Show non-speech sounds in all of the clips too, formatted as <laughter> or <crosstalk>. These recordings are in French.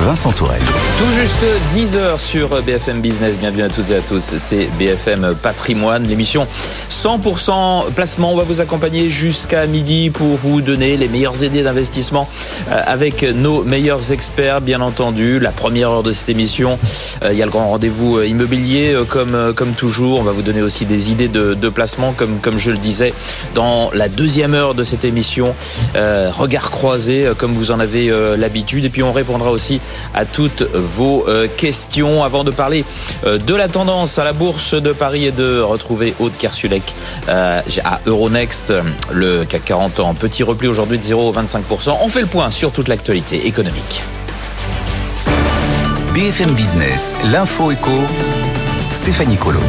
Vincent Tourelle. Tout juste 10 heures sur BFM Business. Bienvenue à toutes et à tous. C'est BFM Patrimoine, l'émission 100% placement. On va vous accompagner jusqu'à midi pour vous donner les meilleures idées d'investissement euh, avec nos meilleurs experts, bien entendu. La première heure de cette émission, euh, il y a le grand rendez-vous euh, immobilier comme, comme toujours. On va vous donner aussi des idées de, de placement comme, comme je le disais dans la deuxième heure de cette émission. regard croisé comme vous en avez l'habitude. Et puis on répondra aussi à toutes vos euh, questions. Avant de parler euh, de la tendance à la bourse de Paris et de retrouver Aude Kersulek euh, à Euronext, le CAC 40 en petit repli aujourd'hui de 0,25%. On fait le point sur toute l'actualité économique. BFM Business, l'info éco, Stéphanie Colo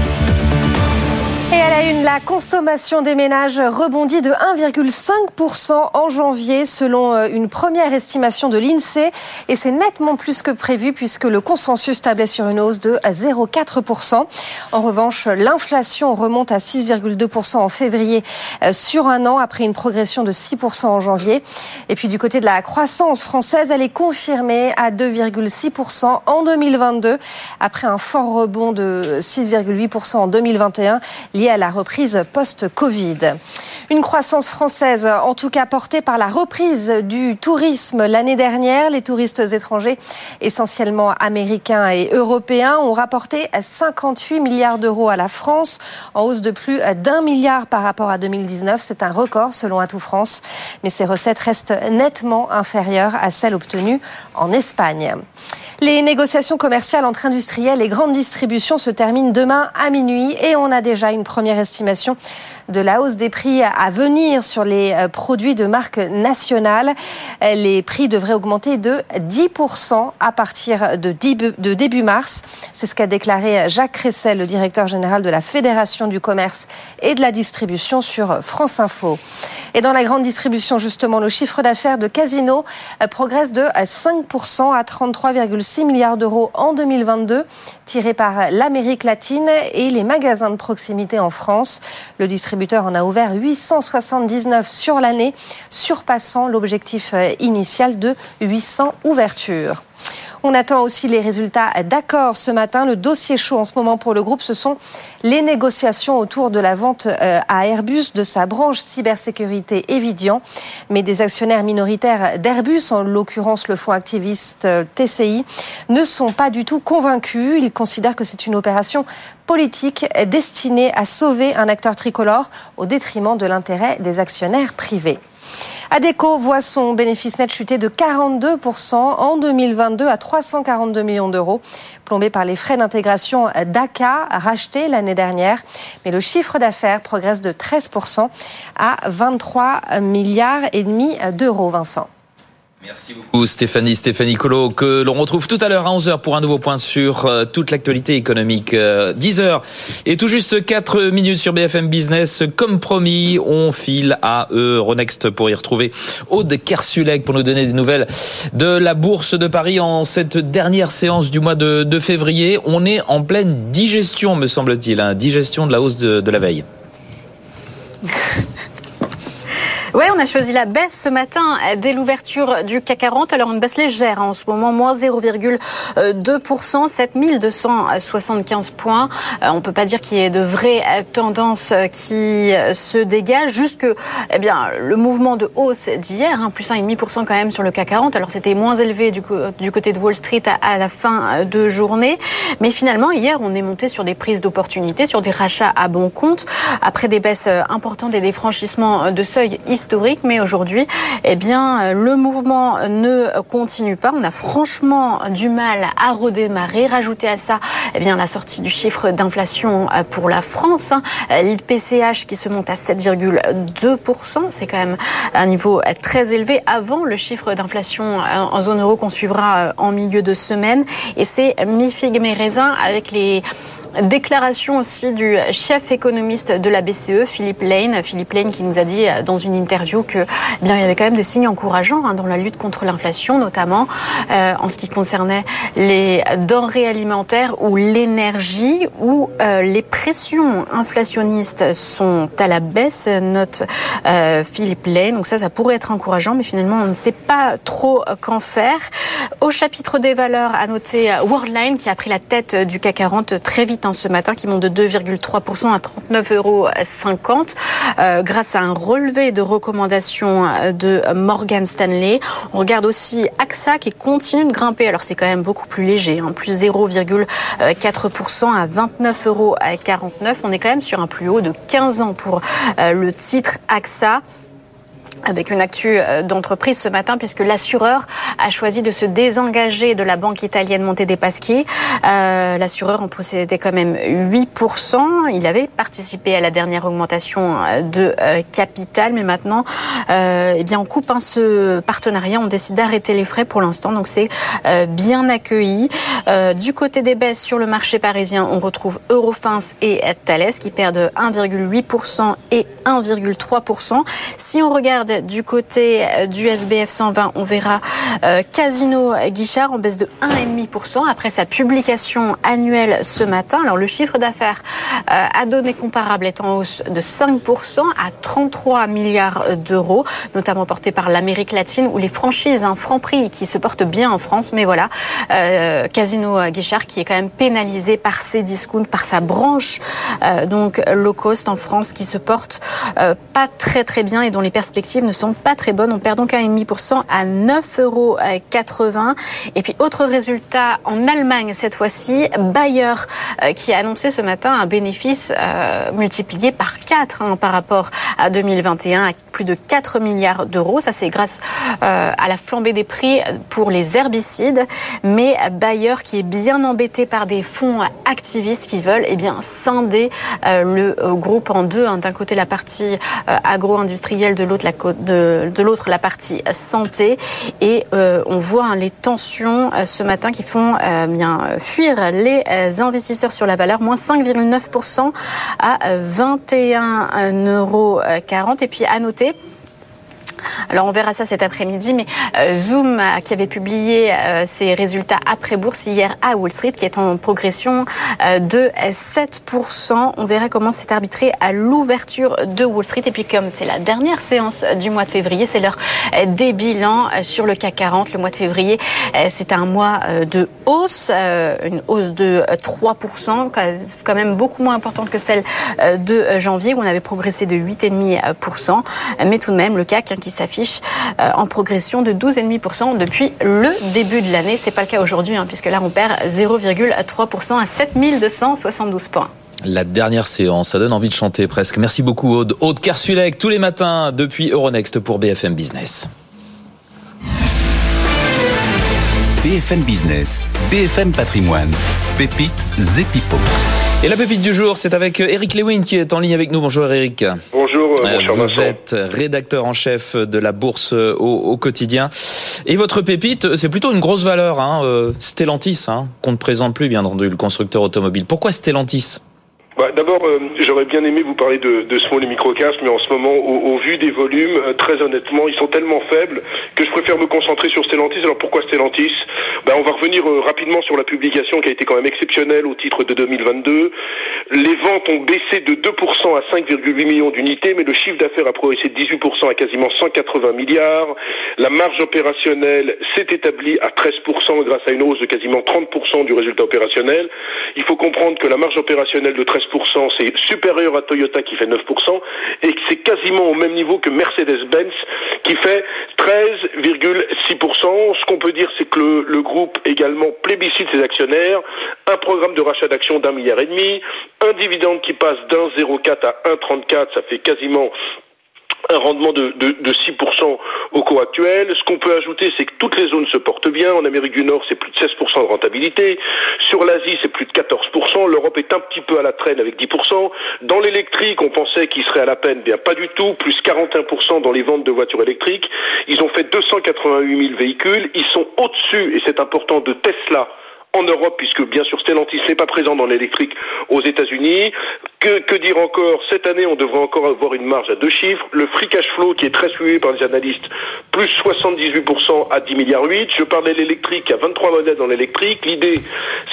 la consommation des ménages rebondit de 1,5% en janvier selon euh, une première estimation de l'INSEE et c'est nettement plus que prévu puisque le consensus tablait sur une hausse de 0,4%. En revanche, l'inflation remonte à 6,2% en février euh, sur un an après une progression de 6% en janvier. Et puis du côté de la croissance française, elle est confirmée à 2,6% en 2022 après un fort rebond de 6,8% en 2021 lié à la reprise post-Covid. Une croissance française, en tout cas portée par la reprise du tourisme l'année dernière. Les touristes étrangers, essentiellement américains et européens, ont rapporté 58 milliards d'euros à la France, en hausse de plus d'un milliard par rapport à 2019. C'est un record selon Atout France, mais ces recettes restent nettement inférieures à celles obtenues en Espagne. Les négociations commerciales entre industriels et grandes distributions se terminent demain à minuit et on a déjà une première estimation de la hausse des prix à venir sur les euh, produits de marque nationale. Les prix devraient augmenter de 10% à partir de début mars. C'est ce qu'a déclaré Jacques Cressel, le directeur général de la Fédération du commerce et de la distribution sur France Info. Et dans la grande distribution, justement, le chiffre d'affaires de Casino euh, progresse de 5% à 33,6 milliards d'euros en 2022, tiré par l'Amérique latine et les magasins de proximité en France. Le distributeur en a ouvert 879 sur l'année, surpassant l'objectif euh, initial de 800 ouvertures. On attend aussi les résultats d'accord ce matin. Le dossier chaud en ce moment pour le groupe, ce sont les négociations autour de la vente euh, à Airbus de sa branche cybersécurité Evidian. Mais des actionnaires minoritaires d'Airbus, en l'occurrence le fonds activiste euh, TCI, ne sont pas du tout convaincus. Ils considèrent que c'est une opération politique destinée à sauver un acteur tricolore au détriment de l'intérêt des actionnaires privés. Adeco voit son bénéfice net chuter de 42% en 2022 à 342 millions d'euros, plombé par les frais d'intégration d'ACA rachetés l'année dernière. Mais le chiffre d'affaires progresse de 13% à 23 milliards et demi d'euros, Vincent. Merci beaucoup Stéphanie, Stéphanie Colo, que l'on retrouve tout à l'heure à 11h pour un nouveau point sur euh, toute l'actualité économique. 10h euh, et tout juste 4 minutes sur BFM Business. Comme promis, on file à Euronext pour y retrouver Aude Kersulek pour nous donner des nouvelles de la Bourse de Paris en cette dernière séance du mois de, février. On est en pleine digestion, me semble-t-il, hein, digestion de la hausse de, de la veille. <laughs> Oui, on a choisi la baisse ce matin dès l'ouverture du CAC 40. Alors une baisse légère hein, en ce moment, moins 0,2%, 7275 points. Euh, on peut pas dire qu'il y ait de vraies tendances qui se dégagent. Juste que, eh bien, le mouvement de hausse d'hier, hein, plus 1,5% quand même sur le CAC 40. Alors c'était moins élevé du, côté de Wall Street à, la fin de journée, mais finalement hier on est monté sur des prises d'opportunités, sur des rachats à bon compte après des baisses importantes et des franchissements de seuil historique, mais aujourd'hui, eh bien, le mouvement ne continue pas. On a franchement du mal à redémarrer. Rajouter à ça, eh bien, la sortie du chiffre d'inflation pour la France, hein. l'IPCH qui se monte à 7,2%, c'est quand même un niveau très élevé avant le chiffre d'inflation en zone euro qu'on suivra en milieu de semaine. Et c'est mi figue mes raisins avec les Déclaration aussi du chef économiste de la BCE, Philippe Lane. Philippe Lane qui nous a dit dans une interview que eh bien, il y avait quand même des signes encourageants hein, dans la lutte contre l'inflation, notamment euh, en ce qui concernait les denrées alimentaires ou l'énergie, où euh, les pressions inflationnistes sont à la baisse, note euh, Philippe Lane. Donc ça, ça pourrait être encourageant, mais finalement, on ne sait pas trop qu'en faire. Au chapitre des valeurs, à noter Worldline qui a pris la tête du CAC 40 très vite ce matin, qui monte de 2,3% à 39,50 euros euh, grâce à un relevé de recommandations de Morgan Stanley. On regarde aussi AXA qui continue de grimper. Alors c'est quand même beaucoup plus léger, hein, plus 0,4% à 29,49 euros. On est quand même sur un plus haut de 15 ans pour euh, le titre AXA avec une actu euh, d'entreprise ce matin puisque l'assureur a choisi de se désengager de la banque italienne Monte dei Paschi. Euh, l'assureur en possédait quand même 8%. Il avait participé à la dernière augmentation euh, de capital, mais maintenant, eh bien, on coupe un ce partenariat. On décide d'arrêter les frais pour l'instant, donc c'est bien accueilli. du côté des baisses sur le marché parisien, on retrouve Eurofins et Thales qui perdent 1,8% et 1,3%. Si on regarde du côté euh, du SBF 120, on verra euh, Casino Guichard en baisse de 1,5% après sa publication annuelle ce matin. Alors le chiffre d'affaires euh, à données comparables est en hausse de 5% à 33 milliards d'euros, notamment porté par l'Amérique latine où les franchises, un franc prix qui se portent bien en France, mais voilà, Casino Guichard qui est quand même pénalisé par ses discounts, par sa branche donc low cost en France qui se porte pas très très bien et dont les perspectives ne sont pas très bonnes. On perd donc 1,5% à 9,80 euros. Et puis autre résultat en Allemagne cette fois-ci, Bayer euh, qui a annoncé ce matin un bénéfice euh, multiplié par 4 hein, par rapport à 2021 à plus de 4 milliards d'euros. Ça c'est grâce euh, à la flambée des prix pour les herbicides. Mais Bayer qui est bien embêté par des fonds activistes qui veulent eh bien scinder le groupe en deux. Hein. D'un côté la partie agro-industrielle, de l'autre la de, l'autre la partie santé. Et euh, on voit hein, les tensions euh, ce matin qui font euh, bien fuir les investisseurs sur la valeur, moins 5,9% à 21,40 euros. Et puis à noter, alors on verra ça cet après-midi, mais euh, Zoom euh, qui avait publié euh, ses résultats après bourse hier à Wall Street, qui est en progression de 7%. On verra comment c'est arbitré à l'ouverture de Wall Street. Et puis comme c'est la dernière séance du mois de février, c'est l'heure des bilans sur le CAC 40. Le mois de février, c'est un mois de hausse, une hausse de 3%, quand même beaucoup moins importante que celle de janvier où on avait progressé de 8,5%. Mais tout de même, le CAC hein, qui s'affiche euh, en progression de 12,5% depuis le début de l'année. C'est pas le cas aujourd'hui, hein, puisque là on perd 0,3% à 7272 points. La dernière séance, ça donne envie de chanter presque. Merci beaucoup Aude. Aude Kersulek, tous les matins depuis Euronext pour BFM Business. BFM Business, BFM Patrimoine, Pépite Zepipo. Et la pépite du jour, c'est avec Eric Lewin qui est en ligne avec nous. Bonjour Eric. Bonjour, euh, Vous êtes rédacteur en chef de la bourse au, quotidien. Et votre pépite, c'est plutôt une grosse valeur, hein, euh, Stellantis, hein, qu'on ne présente plus bien entendu, le constructeur automobile. Pourquoi Stellantis? Bah, D'abord, euh, j'aurais bien aimé vous parler de, de small et microcast, mais en ce moment, au, vu des volumes, euh, très honnêtement, ils sont tellement faibles que je préfère me concentrer sur Stellantis. Alors pourquoi Stellantis? Bah, On va revenir euh, rapidement sur la publication qui a été quand même exceptionnelle au titre de 2022. Les ventes ont baissé de 2% à 5,8 millions d'unités, mais le chiffre d'affaires a progressé de 18% à quasiment 180 milliards. La marge opérationnelle s'est établie à 13% grâce à une hausse de quasiment 30% du résultat opérationnel. Il faut comprendre que la marge opérationnelle de 13% c'est supérieur à Toyota qui fait 9%, et c'est quasiment au même niveau que Mercedes-Benz qui fait 13,6%. Ce qu'on peut dire, c'est que le, le groupe également plébiscite ses actionnaires, un programme de rachat d'actions d'un milliard et demi, un dividende qui passe d'un 0,4 à 1,34, ça fait quasiment un rendement de, de, de 6% au cours actuel. Ce qu'on peut ajouter, c'est que toutes les zones se portent bien. En Amérique du Nord, c'est plus de 16% de rentabilité. Sur l'Asie, c'est plus de 14%. L'Europe est un petit peu à la traîne avec 10%. Dans l'électrique, on pensait qu'il serait à la peine. Bien, pas du tout. Plus 41% dans les ventes de voitures électriques. Ils ont fait 288 000 véhicules. Ils sont au-dessus, et c'est important, de Tesla en Europe, puisque bien sûr Stellantis n'est pas présent dans l'électrique aux États-Unis. Que, que, dire encore? Cette année, on devrait encore avoir une marge à deux chiffres. Le free cash flow, qui est très suivi par les analystes, plus 78% à 10 milliards 8. Je parlais de l'électrique, à 23 modèles dans l'électrique. L'idée,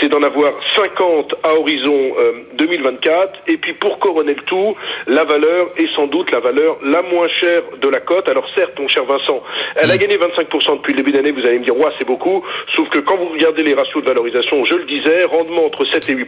c'est d'en avoir 50 à horizon 2024. Euh, Et puis, pour couronner le tout, la valeur est sans doute la valeur la moins chère de la cote. Alors certes, mon cher Vincent, elle a gagné 25% depuis le début d'année. Vous allez me dire, ouais, c'est beaucoup. Sauf que quand vous regardez les ratios de valorisation, je le disais, rendement entre 7 et 8%,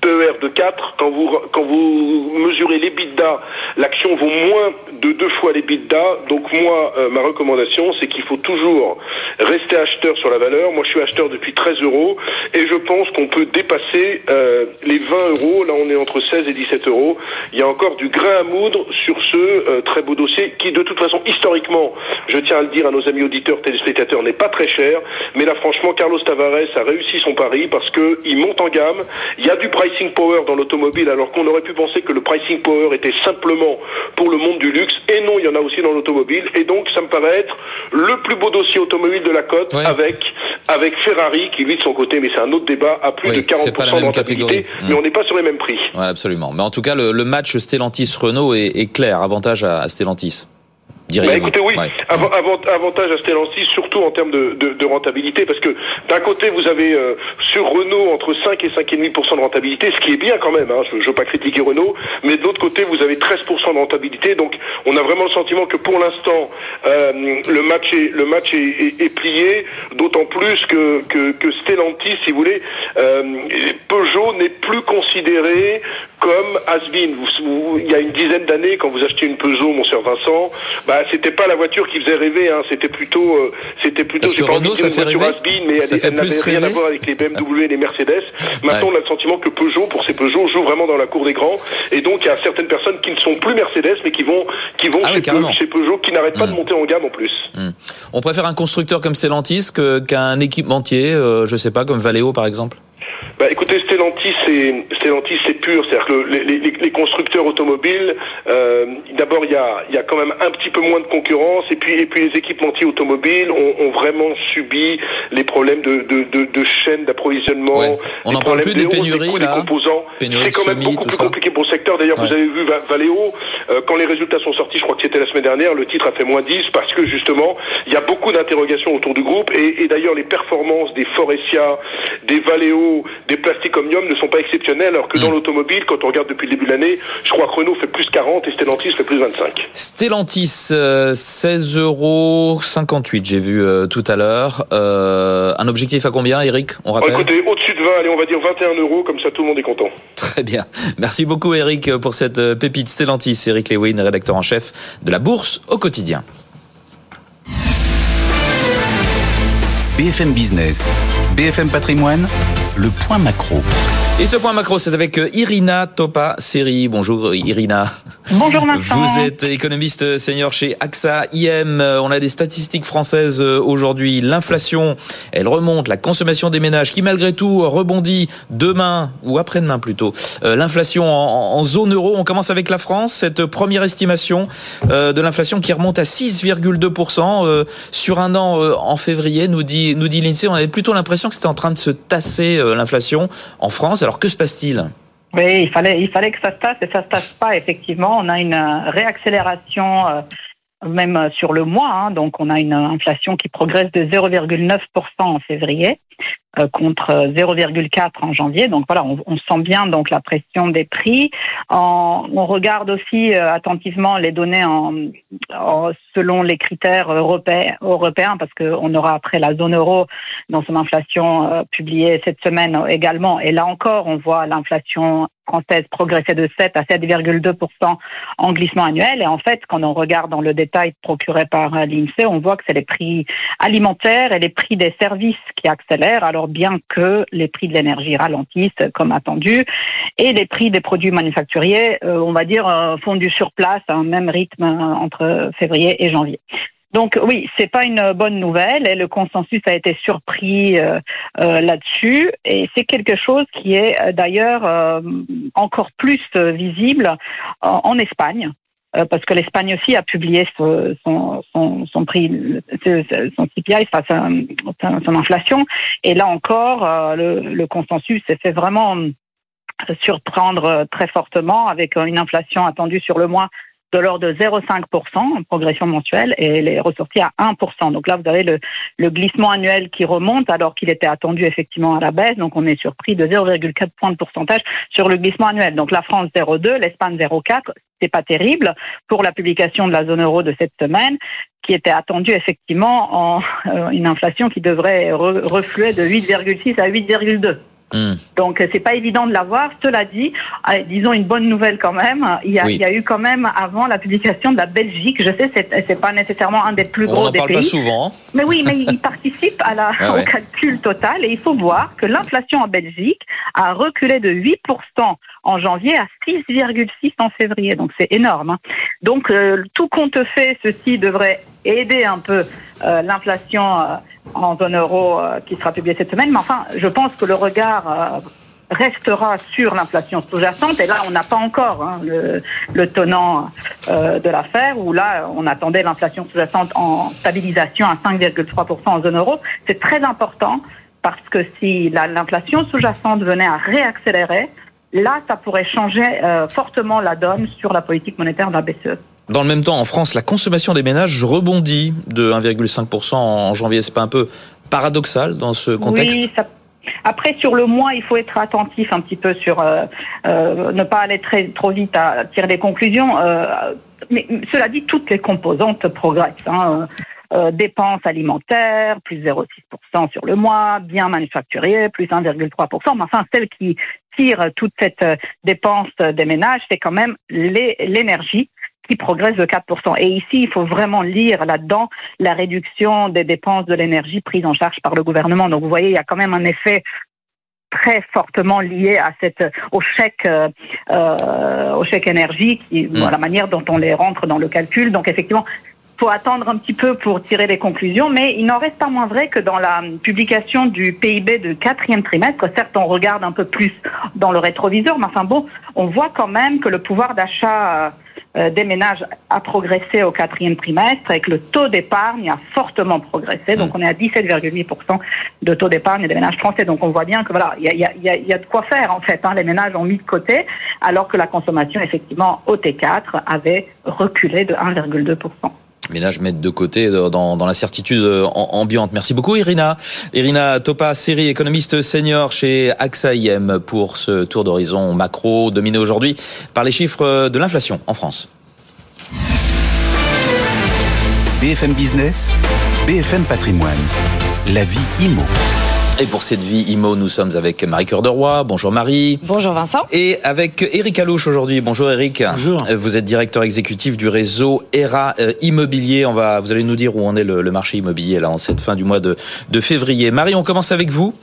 PER de 4. Quand vous quand vous mesurez l'EBITDA, l'action vaut moins de deux fois les l'EBITDA. Donc moi, euh, ma recommandation, c'est qu'il faut toujours rester acheteur sur la valeur. Moi, je suis acheteur depuis 13 euros et je pense qu'on peut dépasser euh, les 20 euros. Là, on est entre 16 et 17 euros. Il y a encore du grain à moudre sur ce euh, très beau dossier qui, de toute façon, historiquement, je tiens à le dire à nos amis auditeurs, téléspectateurs, n'est pas très cher. Mais là, franchement, Carlos Tavares a réussi son pari parce qu'il monte en gamme. Il y a du pricing power dans l'automobile alors qu'on aurait pu penser que le pricing power était simplement pour le monde du luxe. Et non, il y en a aussi dans l'automobile. Et donc, ça me paraît être le plus beau dossier automobile de la cote avec, avec Ferrari qui, lui, de son côté, mais c'est un autre débat, a plus de 40% de rentabilité. Mais on n'est pas sur les mêmes prix. Ouais, absolument. Mais en tout cas, le, le match Stellantis-Renault est, est, clair. Avantage à, à Stellantis. Bah écoutez, oui, ouais. avantage à Stellantis, surtout en termes de, de, de rentabilité, parce que d'un côté, vous avez euh, sur Renault entre 5 et 5,5% de rentabilité, ce qui est bien quand même, hein, je ne veux pas critiquer Renault, mais de l'autre côté, vous avez 13% de rentabilité, donc on a vraiment le sentiment que pour l'instant, euh, le match est, le match est, est, est plié, d'autant plus que, que, que, Stellantis, si vous voulez, euh, Peugeot n'est plus considéré comme has-been. Il y a une dizaine d'années, quand vous achetiez une Peugeot, mon cher Vincent, bah, c'était pas la voiture qui faisait rêver, hein. c'était plutôt, euh, c'était plutôt, Parce que Renault, ça fait has-been, mais ça elle, elle n'avait rien à voir avec les BMW et les Mercedes. Maintenant, ouais. on a le sentiment que Peugeot, pour ces Peugeot, joue vraiment dans la cour des grands, et donc il y a certaines personnes qui ne sont plus Mercedes, mais qui vont, qui vont ah chez, oui, chez, Peugeot, qui n'arrêtent mmh. pas de monter en gamme en plus. Mmh. On préfère un constructeur comme Stellantis qu'un équipementier, euh, je sais pas, comme Valeo par exemple. Bah, écoutez, Stellantis, c'est Stellantis, c'est pur. C'est-à-dire que les, les, les, constructeurs automobiles, euh, d'abord, il y a, y a quand même un petit peu moins de concurrence, et puis, et puis les équipementiers automobiles ont, ont vraiment subi les problèmes de, de, de, de chaîne d'approvisionnement. Ouais. On n'en parle plus des pénuries, des là. composants. C'est quand même beaucoup plus ça. compliqué pour le secteur. D'ailleurs, ouais. vous avez vu Valeo, euh, quand les résultats sont sortis, je crois que c'était la semaine dernière, le titre a fait moins 10 parce que justement, il y a beaucoup d'interrogations autour du groupe, et, et d'ailleurs, les performances des Forestia, des Valeo, des plastiques Omnium ne sont pas exceptionnels, alors que mmh. dans l'automobile, quand on regarde depuis le début de l'année, je crois que Renault fait plus 40 et Stellantis fait plus 25. Stellantis, euh, 16 euros 58, j'ai vu euh, tout à l'heure. Euh, un objectif à combien, Eric On rappelle. Écoutez, au-dessus de 20, allez, on va dire 21 euros, comme ça tout le monde est content. <laughs> Très bien. Merci beaucoup, Eric, pour cette euh, pépite Stellantis. Eric Lewin, rédacteur en chef de la Bourse au quotidien. BFM Business, BFM Patrimoine, le point macro. Et ce point macro, c'est avec Irina Topa Seri. Bonjour Irina. Bonjour Vincent. Vous êtes économiste senior chez AXA IM. On a des statistiques françaises aujourd'hui. L'inflation, elle remonte. La consommation des ménages qui malgré tout rebondit demain ou après-demain plutôt. Euh, l'inflation en, zone euro. On commence avec la France. Cette première estimation euh, de l'inflation qui remonte à 6,2% euh, sur un an euh, en février, nous dit, nous dit l'INSEE. On avait plutôt l'impression que c'était en train de se tasser euh, l'inflation en France. Alors que se passe-t-il? Oui, il fallait, il fallait que ça se tasse et ça se tasse pas. Effectivement, on a une réaccélération euh, même sur le mois. Hein, donc, on a une inflation qui progresse de 0,9% en février euh, contre 0,4 en janvier. Donc voilà, on, on, sent bien donc la pression des prix. En, on regarde aussi euh, attentivement les données en, en, selon les critères européens, européens parce qu'on aura après la zone euro dans son inflation euh, publiée cette semaine également. Et là encore, on voit l'inflation française progresser de 7 à 7,2 en glissement annuel. Et en fait, quand on regarde dans le détail procuré par l'INSEE, on voit que c'est les prix alimentaires et les prix des services qui accélèrent. Alors bien que les prix de l'énergie ralentissent comme attendu et les prix des produits manufacturiers, euh, on va dire, euh, font du surplace à un même rythme euh, entre février et janvier. Donc oui, c'est pas une bonne nouvelle et le consensus a été surpris euh, là-dessus et c'est quelque chose qui est d'ailleurs encore plus visible en Espagne parce que l'Espagne aussi a publié son, son, son, prix, son CPI, son, son, inflation. Et là encore, euh, le, le consensus s'est fait vraiment surprendre très fortement avec une inflation attendue sur le mois de l'ordre de 0,5% en progression mensuelle et elle est ressortie à 1%. Donc là, vous avez le, le glissement annuel qui remonte alors qu'il était attendu effectivement à la baisse. Donc on est surpris de 0,4 points de pourcentage sur le glissement annuel. Donc la France 0,2, l'Espagne 0,4. C'est pas terrible pour la publication de la zone euro de cette semaine qui était attendue effectivement en euh, une inflation qui devrait refluer de 8,6 à 8,2. Hmm. Donc c'est pas évident de l'avoir. Cela dit, disons une bonne nouvelle quand même. Il y, a, il y a eu quand même avant la publication de la Belgique. Je sais, c'est, c'est pas nécessairement un des plus gros On en des parle pays. Pas souvent. Mais oui, mais il <laughs> participe à la, ah au calcul total et il faut voir que l'inflation en Belgique a reculé de 8% en janvier à 6,6 en février. Donc c'est énorme. Hein. Donc euh, tout compte fait, ceci devrait aider un peu euh, l'inflation en zone euro euh, qui sera publié cette semaine. Mais enfin, je pense que le regard euh, restera sur l'inflation sous-jacente. Et là, on n'a pas encore hein, le, le, tenant euh, de l'affaire, où là, on attendait l'inflation sous-jacente en stabilisation à 5,3% en zone euro. C'est très important parce que si l'inflation sous-jacente venait à réaccélérer, là, ça pourrait changer fortement la donne sur la politique monétaire de la BCE. Dans le même temps, en France, la consommation des ménages rebondit de 1,5% en janvier. C'est pas un peu paradoxal dans ce contexte? oui, ça... Après, sur le mois, il faut être attentif un petit peu sur euh, euh, ne pas aller très trop vite à tirer des conclusions. Euh, mais cela dit, toutes les composantes progressent. Hein. Euh, dépenses alimentaires, plus 0,6% sur le mois, biens manufacturiers, plus 1,3%. Mais enfin, celle qui tire toute cette euh, dépense des ménages, c'est quand même l'énergie qui progresse de 4%. Et ici, il faut vraiment lire là-dedans la réduction des dépenses de l'énergie prise en charge par le gouvernement. Donc vous voyez, il y a quand même un effet très fortement lié à cette au chèque euh, euh au chèque énergie qui mmh. la manière dont on les rentre dans le calcul donc effectivement faut attendre un petit peu pour tirer les conclusions, mais il n'en reste pas moins vrai que dans la publication du PIB de quatrième trimestre, certes on regarde un peu plus dans le rétroviseur, mais enfin bon, on voit quand même que le pouvoir d'achat euh, des ménages a progressé au quatrième trimestre et que le taux d'épargne a fortement progressé. Donc on est à 17,8% de taux d'épargne des ménages français. Donc on voit bien que voilà, il y a, y, a, y a, de quoi faire en fait. Hein. Les ménages ont mis de côté, alors que la consommation effectivement au T4 avait reculé de 1,2% ménages mettent de côté dans, dans l'incertitude ambiante. Merci beaucoup Irina. Irina Topa, série économiste senior chez AXA IM pour ce tour d'horizon macro dominé aujourd'hui par les chiffres de l'inflation en France. BFM Business, BFM Patrimoine, la vie IMO. Et pour cette vie IMO, nous sommes avec Marie Cœur de Roy. Bonjour Marie. Bonjour Vincent. Et avec Eric Alouche aujourd'hui. Bonjour Eric. Bonjour. Vous êtes directeur exécutif du réseau ERA euh, Immobilier. On va, vous allez nous dire où en est le, le, marché immobilier là en cette fin du mois de, de février. Marie, on commence avec vous.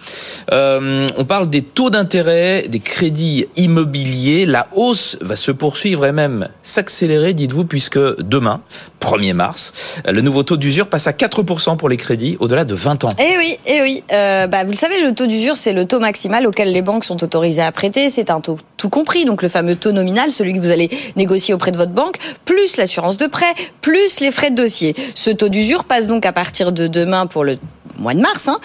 Euh, on parle des taux d'intérêt, des crédits immobiliers. La hausse va se poursuivre et même s'accélérer, dites-vous, puisque demain, 1er mars, le nouveau taux d'usure passe à 4% pour les crédits au-delà de 20 ans. Eh oui, eh oui. Euh, bah, vous le savez, le taux d'usure, c'est le taux maximal auquel les banques sont autorisées à prêter. C'est un taux tout compris, donc le fameux taux nominal, celui que vous allez négocier auprès de votre banque, plus l'assurance de prêt, plus les frais de dossier. Ce taux d'usure passe donc à partir de demain pour le mois de mars, hein,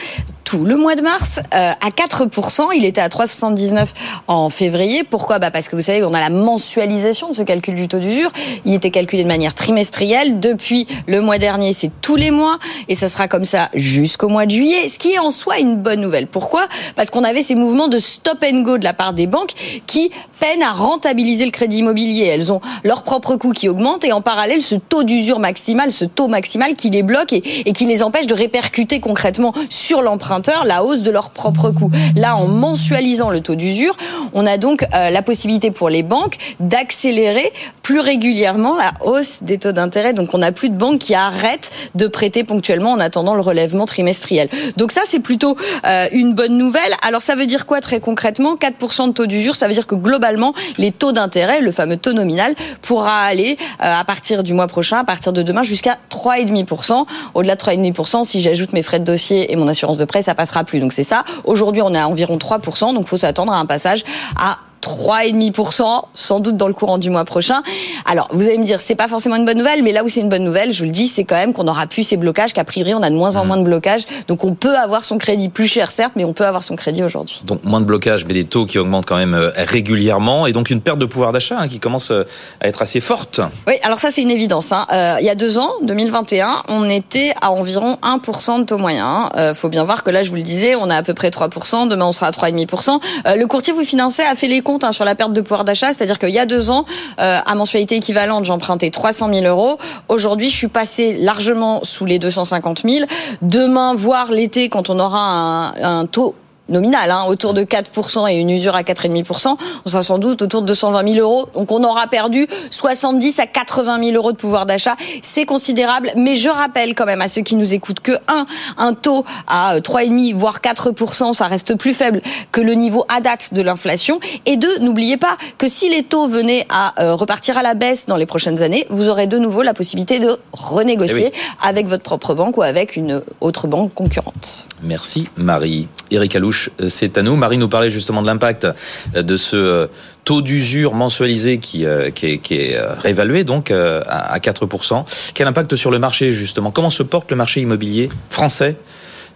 le mois de mars, euh, à 4%. Il était à 3,79 en février. Pourquoi? Bah Parce que vous savez, on a la mensualisation de ce calcul du taux d'usure. Il était calculé de manière trimestrielle. Depuis le mois dernier, c'est tous les mois. Et ça sera comme ça jusqu'au mois de juillet. Ce qui est en soi une bonne nouvelle. Pourquoi? Parce qu'on avait ces mouvements de stop and go de la part des banques qui peinent à rentabiliser le crédit immobilier. Elles ont leurs propres coûts qui augmentent et en parallèle, ce taux d'usure maximal, ce taux maximal qui les bloque et, qui les empêche de répercuter concrètement sur l'emprunteur la hausse de leurs propres coûts. Là, en mensualisant le taux d'usure, on a donc euh, la possibilité pour les banques d'accélérer plus régulièrement la hausse des taux d'intérêt. Donc, on n'a plus de banques qui arrêtent de prêter ponctuellement en attendant le relèvement trimestriel. Donc ça, c'est plutôt euh, une bonne nouvelle. Alors, ça veut dire quoi très concrètement? 4% de taux d'usure, ça veut dire que globalement, les taux d'intérêt, le fameux taux nominal, pourra aller euh, à partir du mois prochain, à partir de demain, jusqu'à 3,5%. Au-delà de 3,5%, si j'ajoute mes frais de dossier et mon assurance de prêt, ça passera plus. Donc c'est ça. Aujourd'hui, on est à environ 3%, donc faut s'attendre à un passage à 3,5%, sans doute dans le courant du mois prochain. Alors, vous allez me dire, c'est pas forcément une bonne nouvelle, mais là où c'est une bonne nouvelle, je vous le dis, c'est quand même qu'on aura plus ces blocages, qu'a priori, on a de moins en mmh. moins de blocages. Donc, on peut avoir son crédit plus cher, certes, mais on peut avoir son crédit aujourd'hui. Donc, moins de blocages, mais des taux qui augmentent quand même euh, régulièrement, et donc une perte de pouvoir d'achat hein, qui commence euh, à être assez forte. Oui, alors ça, c'est une évidence. Hein. Euh, il y a deux ans, 2021, on était à environ 1% de taux moyen. Il faut bien voir que là, je vous le disais, on a à peu près 3%, demain on sera à 3,5%. le courtier vous financez a fait les hein, sur la perte de pouvoir d'achat, c'est-à-dire qu'il y a deux ans, euh, à mensualité équivalente, j'empruntais 300 000 euros. Aujourd'hui, je suis passé largement sous les 250 000. Demain, voire l'été, quand on aura un taux nominal, hein, autour de 4% et une usure à 4,5%, on sera sans doute autour de 220 000 euros. Donc on aura perdu 70 à 80 000 euros de pouvoir d'achat. C'est considérable, mais je rappelle quand même à ceux qui nous écoutent que un, un taux à 3,5 voire 4%, ça reste plus faible que le niveau à date de l'inflation. Et deux, n'oubliez pas que si les taux venaient à euh, repartir à la baisse dans les prochaines années, vous aurez de nouveau la possibilité de renégocier eh avec votre propre banque ou avec une autre banque concurrente. Merci Marie. Eric Alouche, euh, c'est à nous. Marie nous parlait justement de l'impact euh, de ce euh, taux d'usure mensualisé qui, est, réévalué donc à 4%. Quel impact sur le marché justement? Comment se porte le marché immobilier français?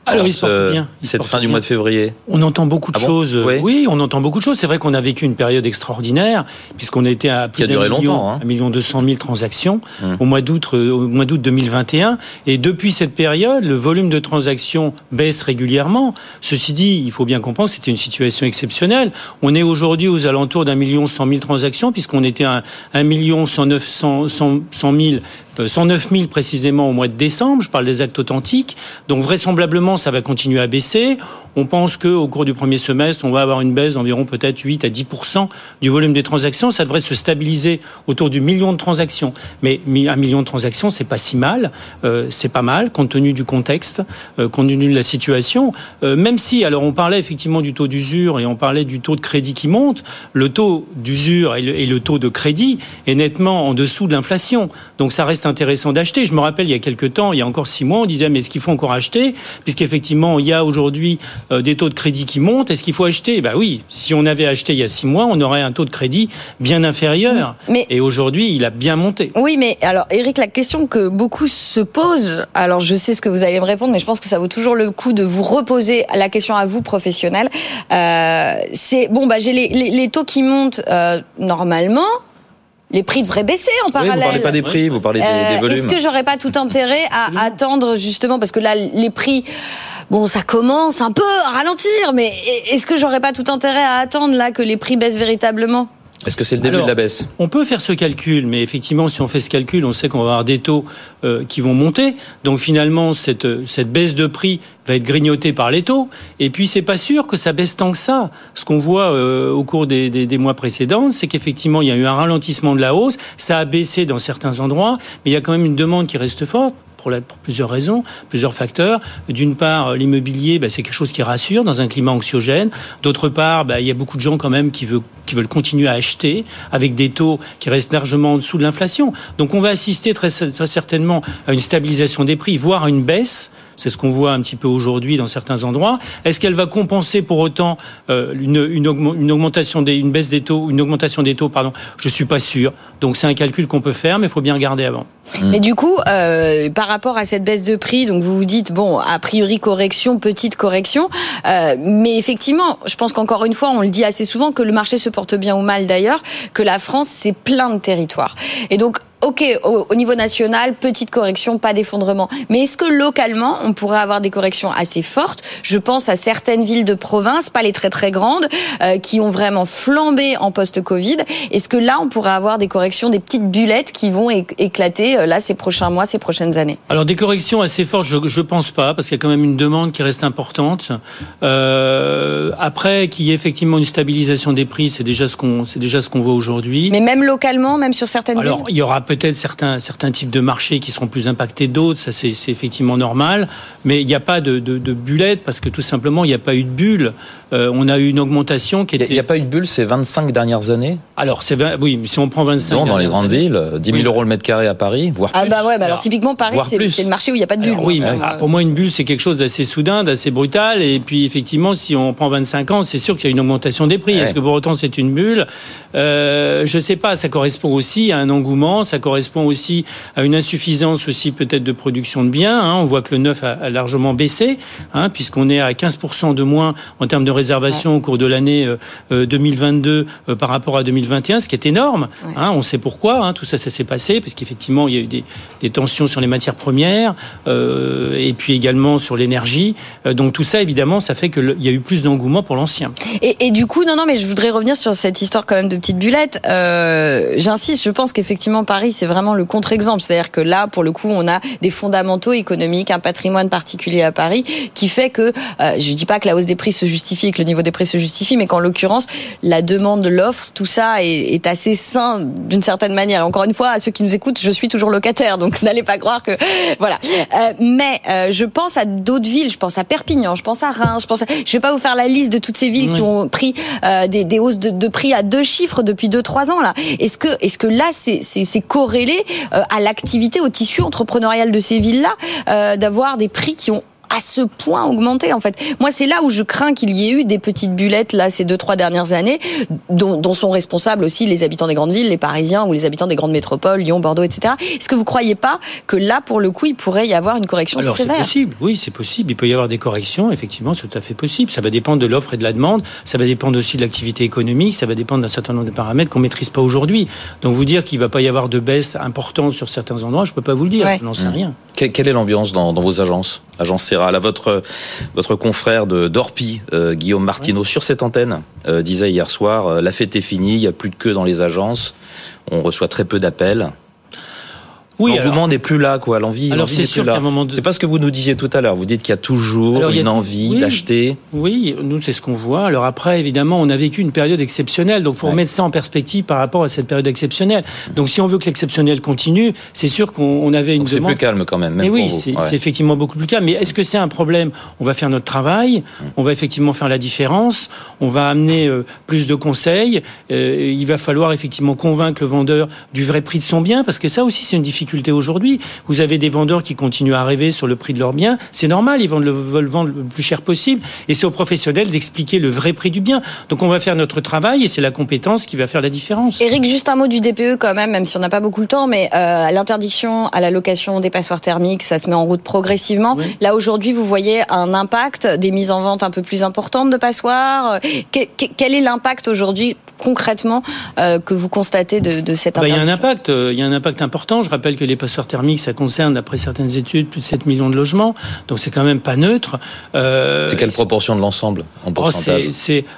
Alors, il se porte bien. cette fin du mois de février. On entend beaucoup de ah choses. oui. on entend beaucoup de choses. C'est vrai qu'on a vécu une période extraordinaire puisqu'on était à plus d'un million, hein. million deux cent mille transactions hum. au mois d'août, euh, au mois d'août 2021. Et depuis cette période, le volume de transactions baisse régulièrement. Ceci dit, il faut bien comprendre que c'était une situation exceptionnelle. On est aujourd'hui aux alentours d'un million cent mille transactions puisqu'on était à un million cent neuf cent mille 109 000 précisément au mois de décembre. Je parle des actes authentiques. Donc vraisemblablement, ça va continuer à baisser. On pense qu'au cours du premier semestre, on va avoir une baisse d'environ peut-être 8 à 10% du volume des transactions. Ça devrait se stabiliser autour du million de transactions. Mais un million de transactions, c'est pas si mal. Euh, c'est pas mal compte tenu du contexte, euh, compte tenu de la situation. Euh, même si, alors on parlait effectivement du taux d'usure et on parlait du taux de crédit qui monte, le taux d'usure et, et le taux de crédit est nettement en dessous de l'inflation. Donc ça reste intéressant d'acheter. Je me rappelle, il y a quelques temps, il y a encore six mois, on disait, mais est-ce qu'il faut encore acheter? Puisqu'effectivement, il y a aujourd'hui euh, des taux de crédit qui montent. Est-ce qu'il faut acheter? Ben oui, si on avait acheté il y a six mois, on aurait un taux de crédit bien inférieur. Mais, Et aujourd'hui, il a bien monté. Oui, mais alors, Eric, la question que beaucoup se posent, alors je sais ce que vous allez me répondre, mais je pense que ça vaut toujours le coup de vous reposer la question à vous, professionnel. Euh, c'est, bon, bah, j'ai les, les, taux qui montent euh, normalement les prix devraient baisser en parallèle. Oui, vous parlez pas des prix, vous parlez des, euh, volumes. Est-ce que j'aurais pas tout intérêt à attendre justement parce que là les prix bon ça commence un peu à ralentir mais est-ce que j'aurais pas tout intérêt à attendre là que les prix baissent véritablement? Est-ce que c'est le début de la baisse? On peut faire ce calcul, mais effectivement, si on fait ce calcul, on sait qu'on va avoir des taux euh, qui vont monter. Donc finalement, cette, cette baisse de prix va être grignotée par les taux. Et puis, c'est pas sûr que ça baisse tant que ça. Ce qu'on voit euh, au cours des, des, des mois précédents, c'est qu'effectivement, il y a eu un ralentissement de la hausse. Ça a baissé dans certains endroits, mais il y a quand même une demande qui reste forte pour, plusieurs raisons, plusieurs facteurs. D'une part, l'immobilier, bah, c'est quelque chose qui rassure dans un climat anxiogène. D'autre part, bah, il y a beaucoup de gens quand même qui veulent, continuer à acheter avec des taux qui restent largement en dessous de l'inflation. Donc on va assister très certainement à une stabilisation des prix, voire à une baisse c'est ce qu'on voit un petit peu aujourd'hui dans certains endroits. Est-ce qu'elle va compenser pour autant euh, une, augmentation des, une baisse des taux, une augmentation des taux, pardon? Je suis pas sûr. Donc c'est un calcul qu'on peut faire, mais il faut bien regarder avant. Mais du coup, euh, par rapport à cette baisse de prix, donc vous vous dites bon, a priori correction, petite correction, euh, mais effectivement, je pense qu'encore une fois, on le dit assez souvent que le marché se porte bien ou mal d'ailleurs, que la France c'est plein de territoires. Et donc ok, au, niveau national, petite correction, pas d'effondrement. Mais est-ce que localement, on pourrait avoir des corrections assez fortes Je pense à certaines villes de province, pas les très très grandes, euh, qui ont vraiment flambé en post-Covid. Est-ce que là, on pourrait avoir des corrections, des petites bullettes qui vont éclater euh, là ces prochains mois, ces prochaines années? Alors des corrections assez fortes, je ne pense pas, parce qu'il y a quand même une demande qui reste importante. Euh, après, qu'il y ait effectivement une stabilisation des prix, c'est déjà ce qu'on c'est déjà ce qu'on voit aujourd'hui. Mais même localement, même sur certaines Alors, villes? il y aura peut-être certains, certains types de marchés qui seront plus impactés d'autres, ça c'est effectivement normal, mais il n'y a pas de, de, de bullette parce que tout simplement il n'y a pas eu de bulle. Euh, on a eu une augmentation qui était. Il n'y a pas eu de bulle ces 25 dernières années? Alors, c'est oui, mais si on prend 25. Non, dans les grandes villes, 10 000 euros le mètre carré à Paris, voire ah plus. Ah bah ouais, bah alors, typiquement Paris, c'est le marché où il n'y a pas de bulle. oui, mais pour moi une bulle c'est quelque chose d'assez soudain, d'assez brutal, et puis effectivement si on prend 25 ans, c'est sûr qu'il y a une augmentation des prix. Est-ce que pour autant c'est une bulle? Euh, Je sais pas. Ça correspond aussi à un engouement, ça correspond aussi à une insuffisance aussi peut-être de production de biens. Hein. On voit que le neuf a, largement baissé, hein, puisqu'on est à 15% de moins en termes de réservation au cours de l'année 2022 euh, euh, par rapport à 2021, ce qui est énorme. Hein, on sait pourquoi, tout ça, ça s'est passé, parce qu'effectivement, il y a eu des, des, tensions sur les matières premières, euh, et puis également sur l'énergie. Euh, donc tout ça, évidemment, ça fait qu'il y a eu plus d'engouement pour l'ancien. Et, et, du coup, non, non, mais je voudrais revenir sur cette histoire quand même de petite bullette. Euh, J'insiste, je pense qu'effectivement, Paris, c'est vraiment le contre-exemple. C'est-à-dire que là, pour le coup, on a des fondamentaux économiques, un patrimoine particulier à Paris, qui fait que, euh, je dis pas que la hausse des prix se justifie et que le niveau des prix se justifie, mais qu'en l'occurrence, la demande, l'offre, tout ça est, est assez sain d'une certaine manière. encore une fois, à ceux qui nous écoutent, je suis toujours locataire, donc <laughs> n'allez pas croire que voilà. Euh, mais euh, je pense à d'autres villes, je pense à Perpignan, je pense à Reims, je pense. À... Je vais pas vous faire la liste de toutes ces villes qui ont pris euh, des, des, hausses de, de, prix à deux chiffres depuis deux trois ans là. Est-ce que est-ce que là c'est corrélé euh, à l'activité, au tissu entrepreneurial de ces villes là, euh, d'avoir des prix qui ont à ce point augmenté en fait. Moi, c'est là où je crains qu'il y ait eu des petites bulettes là ces deux trois dernières années, dont, dont, sont responsables aussi les habitants des grandes villes, les Parisiens ou les habitants des grandes métropoles, Lyon, Bordeaux, etc. Est-ce que vous croyez pas que là, pour le coup, il pourrait y avoir une correction Alors, sévère? c'est possible. Oui, c'est possible. Il peut y avoir des corrections. Effectivement, c'est tout à fait possible. Ça va dépendre de l'offre et de la demande. Ça va dépendre aussi de l'activité économique. Ça va dépendre d'un certain nombre de paramètres qu'on maîtrise pas aujourd'hui. Donc, vous dire qu'il va pas y avoir de baisse importante sur certains endroits, je peux pas vous le dire. Je n'en sais mmh. rien. Quelle est l'ambiance dans, dans vos agences? Agence Serral, à votre, votre confrère de d'Orpi, euh, Guillaume Martineau, sur cette antenne, euh, disait hier soir, euh, la fête est finie, il n'y a plus de queue dans les agences, on reçoit très peu d'appels. Oui, L'engouement n'est plus là, quoi. L'envie, alors c'est sûr qu'à un moment de... C'est pas ce que vous nous disiez tout à l'heure. Vous dites qu'il y a toujours une envie d'acheter. Oui, nous c'est ce qu'on voit. Alors après, évidemment, on a vécu une période exceptionnelle, donc faut remettre ça en perspective par rapport à cette période exceptionnelle. Donc si on veut que l'exceptionnel continue, c'est sûr qu'on avait une donc demande. C'est plus calme quand même. même Mais oui, c'est effectivement beaucoup plus calme. Mais est-ce que c'est un problème? On va faire notre travail, hum. on va effectivement faire la différence, on va amener euh, plus de conseils. Euh, il va falloir effectivement convaincre le vendeur du vrai prix de son bien, parce que ça aussi c'est une difficulté aujourd'hui. Vous avez des vendeurs qui continuent à rêver sur le prix de leurs biens. C'est normal, ils veulent le vendre le plus cher possible. Et c'est aux professionnels d'expliquer le vrai prix du bien. Donc on va faire notre travail et c'est la compétence qui va faire la différence. Eric, juste un mot du DPE quand même, même si on n'a pas beaucoup le temps, mais euh, l'interdiction à la location des passoires thermiques, ça se met en route progressivement. Là aujourd'hui, vous voyez un impact des mises en vente un peu plus importantes de passoires. quel est l'impact aujourd'hui concrètement euh, que vous constatez de, de cette interdiction bah, Il y a un impact, euh, il y a un impact important. Je rappelle que les passoires thermiques, ça concerne, d'après certaines études, plus de 7 millions de logements. Donc c'est quand même pas neutre. Euh, c'est quelle proportion de l'ensemble en oh, pourcentage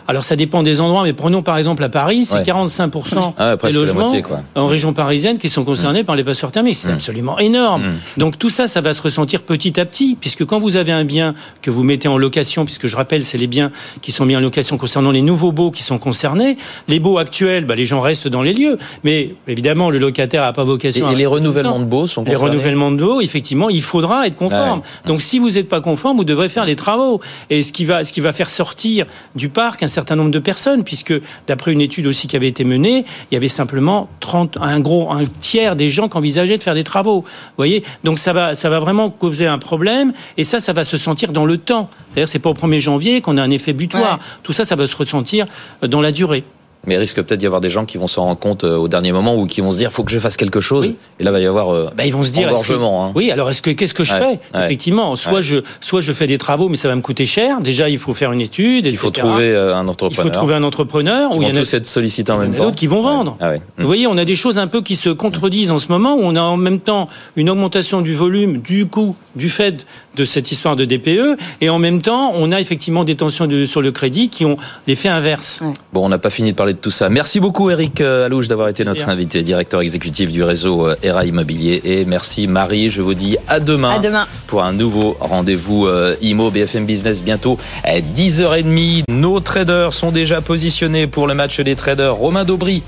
Alors ça dépend des endroits, mais prenons par exemple à Paris, c'est 45% ah des logements en région parisienne qui sont concernés mmh. par les passoires thermiques. C'est mmh. absolument énorme. Mmh. Donc tout ça, ça va se ressentir petit à petit, puisque quand vous avez un bien que vous mettez en location, puisque je rappelle, c'est les biens qui sont mis en location concernant les nouveaux baux qui sont concernés, les baux actuels, bah, les gens restent dans les lieux. Mais évidemment, le locataire n'a pas vocation et, et les renouvellements de baux sont concernés. Les renouvellements de baux, effectivement, il faudra être conforme. Donc si vous n'êtes pas conforme, vous devrez faire les travaux. Et ce qui va, ce qui va faire sortir du parc un certain nombre de personnes, puisque d'après une étude aussi qui avait été menée, il y avait simplement 30, un gros, un tiers des gens qui envisageaient de faire des travaux. Vous voyez? Donc ça va, ça va vraiment causer un problème. Et ça, ça va se sentir dans le temps. C'est-à-dire, c'est pas au 1er janvier qu'on a un effet butoir. Tout ça, ça va se ressentir dans la durée. Mais il risque peut-être d'y avoir des gens qui vont s'en rendre compte euh, au dernier moment ou qui vont se dire faut que je fasse quelque chose. Et là, va y avoir euh, bah, ils vont se dire engorgement. hein. Oui, alors est-ce que qu'est-ce que je fais? Effectivement, soit je soit je fais des travaux, mais ça va me coûter cher. Déjà, il faut faire une étude. Il faut trouver euh, un entrepreneur. Il faut trouver un entrepreneur. Qui vont tous être sollicités en même temps. D'autres qui vont vendre. Ah Vous voyez, on a des choses un peu qui se contredisent en ce moment où on a en même temps une augmentation du volume, du coût, du fait de cette histoire de DPE, et en même temps, on a effectivement des tensions de, sur le crédit qui ont l'effet inverse. Bon, on n'a pas fini de parler de tout ça. Merci beaucoup Eric euh, Alouche d'avoir été notre invité, directeur exécutif du réseau euh, ERA Immobilier. Et merci Marie, je vous dis à demain, demain. pour un nouveau rendez-vous euh, IMO BFM Business bientôt à 10h30. Nos traders sont déjà positionnés pour le match des traders. Romain Daubry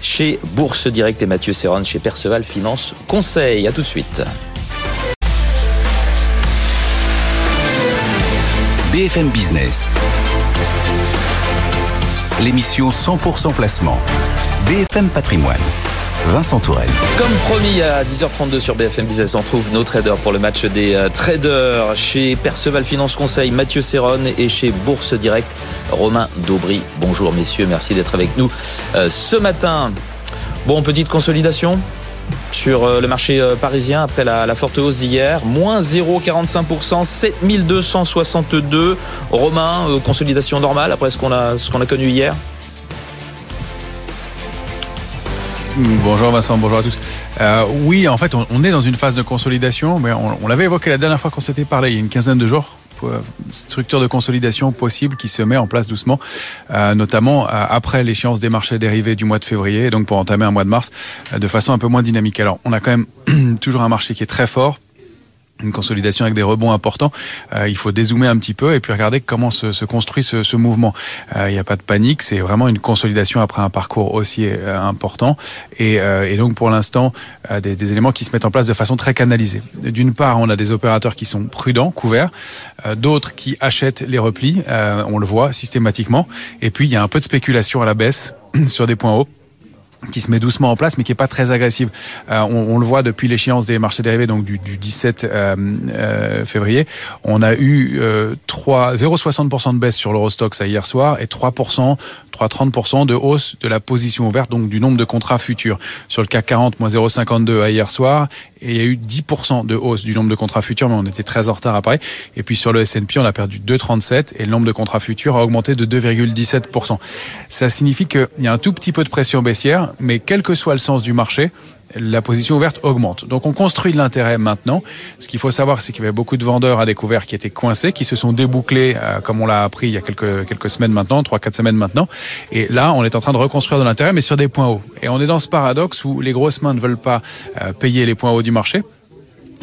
chez Bourse Direct et Mathieu Serron chez Perceval Finance Conseil. À tout de suite. BFM Business. L'émission 100% placement. BFM Patrimoine. Vincent Tourelle. Comme promis à 10h32 sur BFM Business, on trouve nos traders pour le match des euh, traders chez Perceval Finance Conseil, Mathieu Serron et chez Bourse Direct, Romain Daubry. Bonjour messieurs, merci d'être avec nous euh, ce matin. Bon, petite consolidation sur euh, le marché parisien après la, forte hausse d'hier. Moins 0,45%, 7262. Romain, consolidation normale après ce qu'on a, connu hier Bonjour Vincent, bonjour à tous. Euh, oui, en fait, on, est dans une phase de consolidation, mais on, l'avait évoqué la dernière fois qu'on s'était parlé, il y a une quinzaine de jours. Euh, structure de consolidation possible qui se met en place doucement, euh, notamment après l'échéance des marchés dérivés du mois de février, donc pour entamer un mois de mars de façon un peu moins dynamique. Alors, on a quand même <clears throat> toujours un marché qui est très fort, une consolidation avec des rebonds importants, euh, il faut dézoomer un petit peu et puis regarder comment se, se construit ce, ce mouvement. Euh, il n'y a pas de panique, c'est vraiment une consolidation après un parcours aussi euh, important. Et, et, donc pour l'instant des, des, éléments qui se mettent en place de façon très canalisée. D'une part, on a des opérateurs qui sont prudents, couverts, d'autres qui achètent les replis, on le voit systématiquement, et puis il y a un peu de spéculation à la baisse <clears throat> sur des points hauts qui se met doucement en place, mais qui est pas très agressive. Euh, on, on, le voit depuis l'échéance des marchés dérivés, donc du, du 17 euh, euh, février. On a eu euh, 0,60% de baisse sur l'Eurostox hier soir et 3%, 3,30% de hausse de la position ouverte, donc du nombre de contrats futurs. Sur le CAC 40, moins 0,52 hier soir et il y a eu 10% de hausse du nombre de contrats futurs, mais on était très en retard après. Et puis sur le S&P, on a perdu 2,37 et le nombre de contrats futurs a augmenté de 2,17%. Ça signifie qu'il y a un tout petit peu de pression baissière, mais quel que soit le sens du marché, la position ouverte augmente. Donc on construit de l'intérêt maintenant. Ce qu'il faut savoir, c'est qu'il y avait beaucoup de vendeurs à découvert qui étaient coincés, qui se sont débouclés, euh, comme on l'a appris il y a quelques, quelques semaines maintenant, trois, quatre semaines maintenant. Et là, on est en train de reconstruire de l'intérêt, mais sur des points hauts. Et on est dans ce paradoxe où les grosses mains ne veulent pas euh, payer les points hauts du marché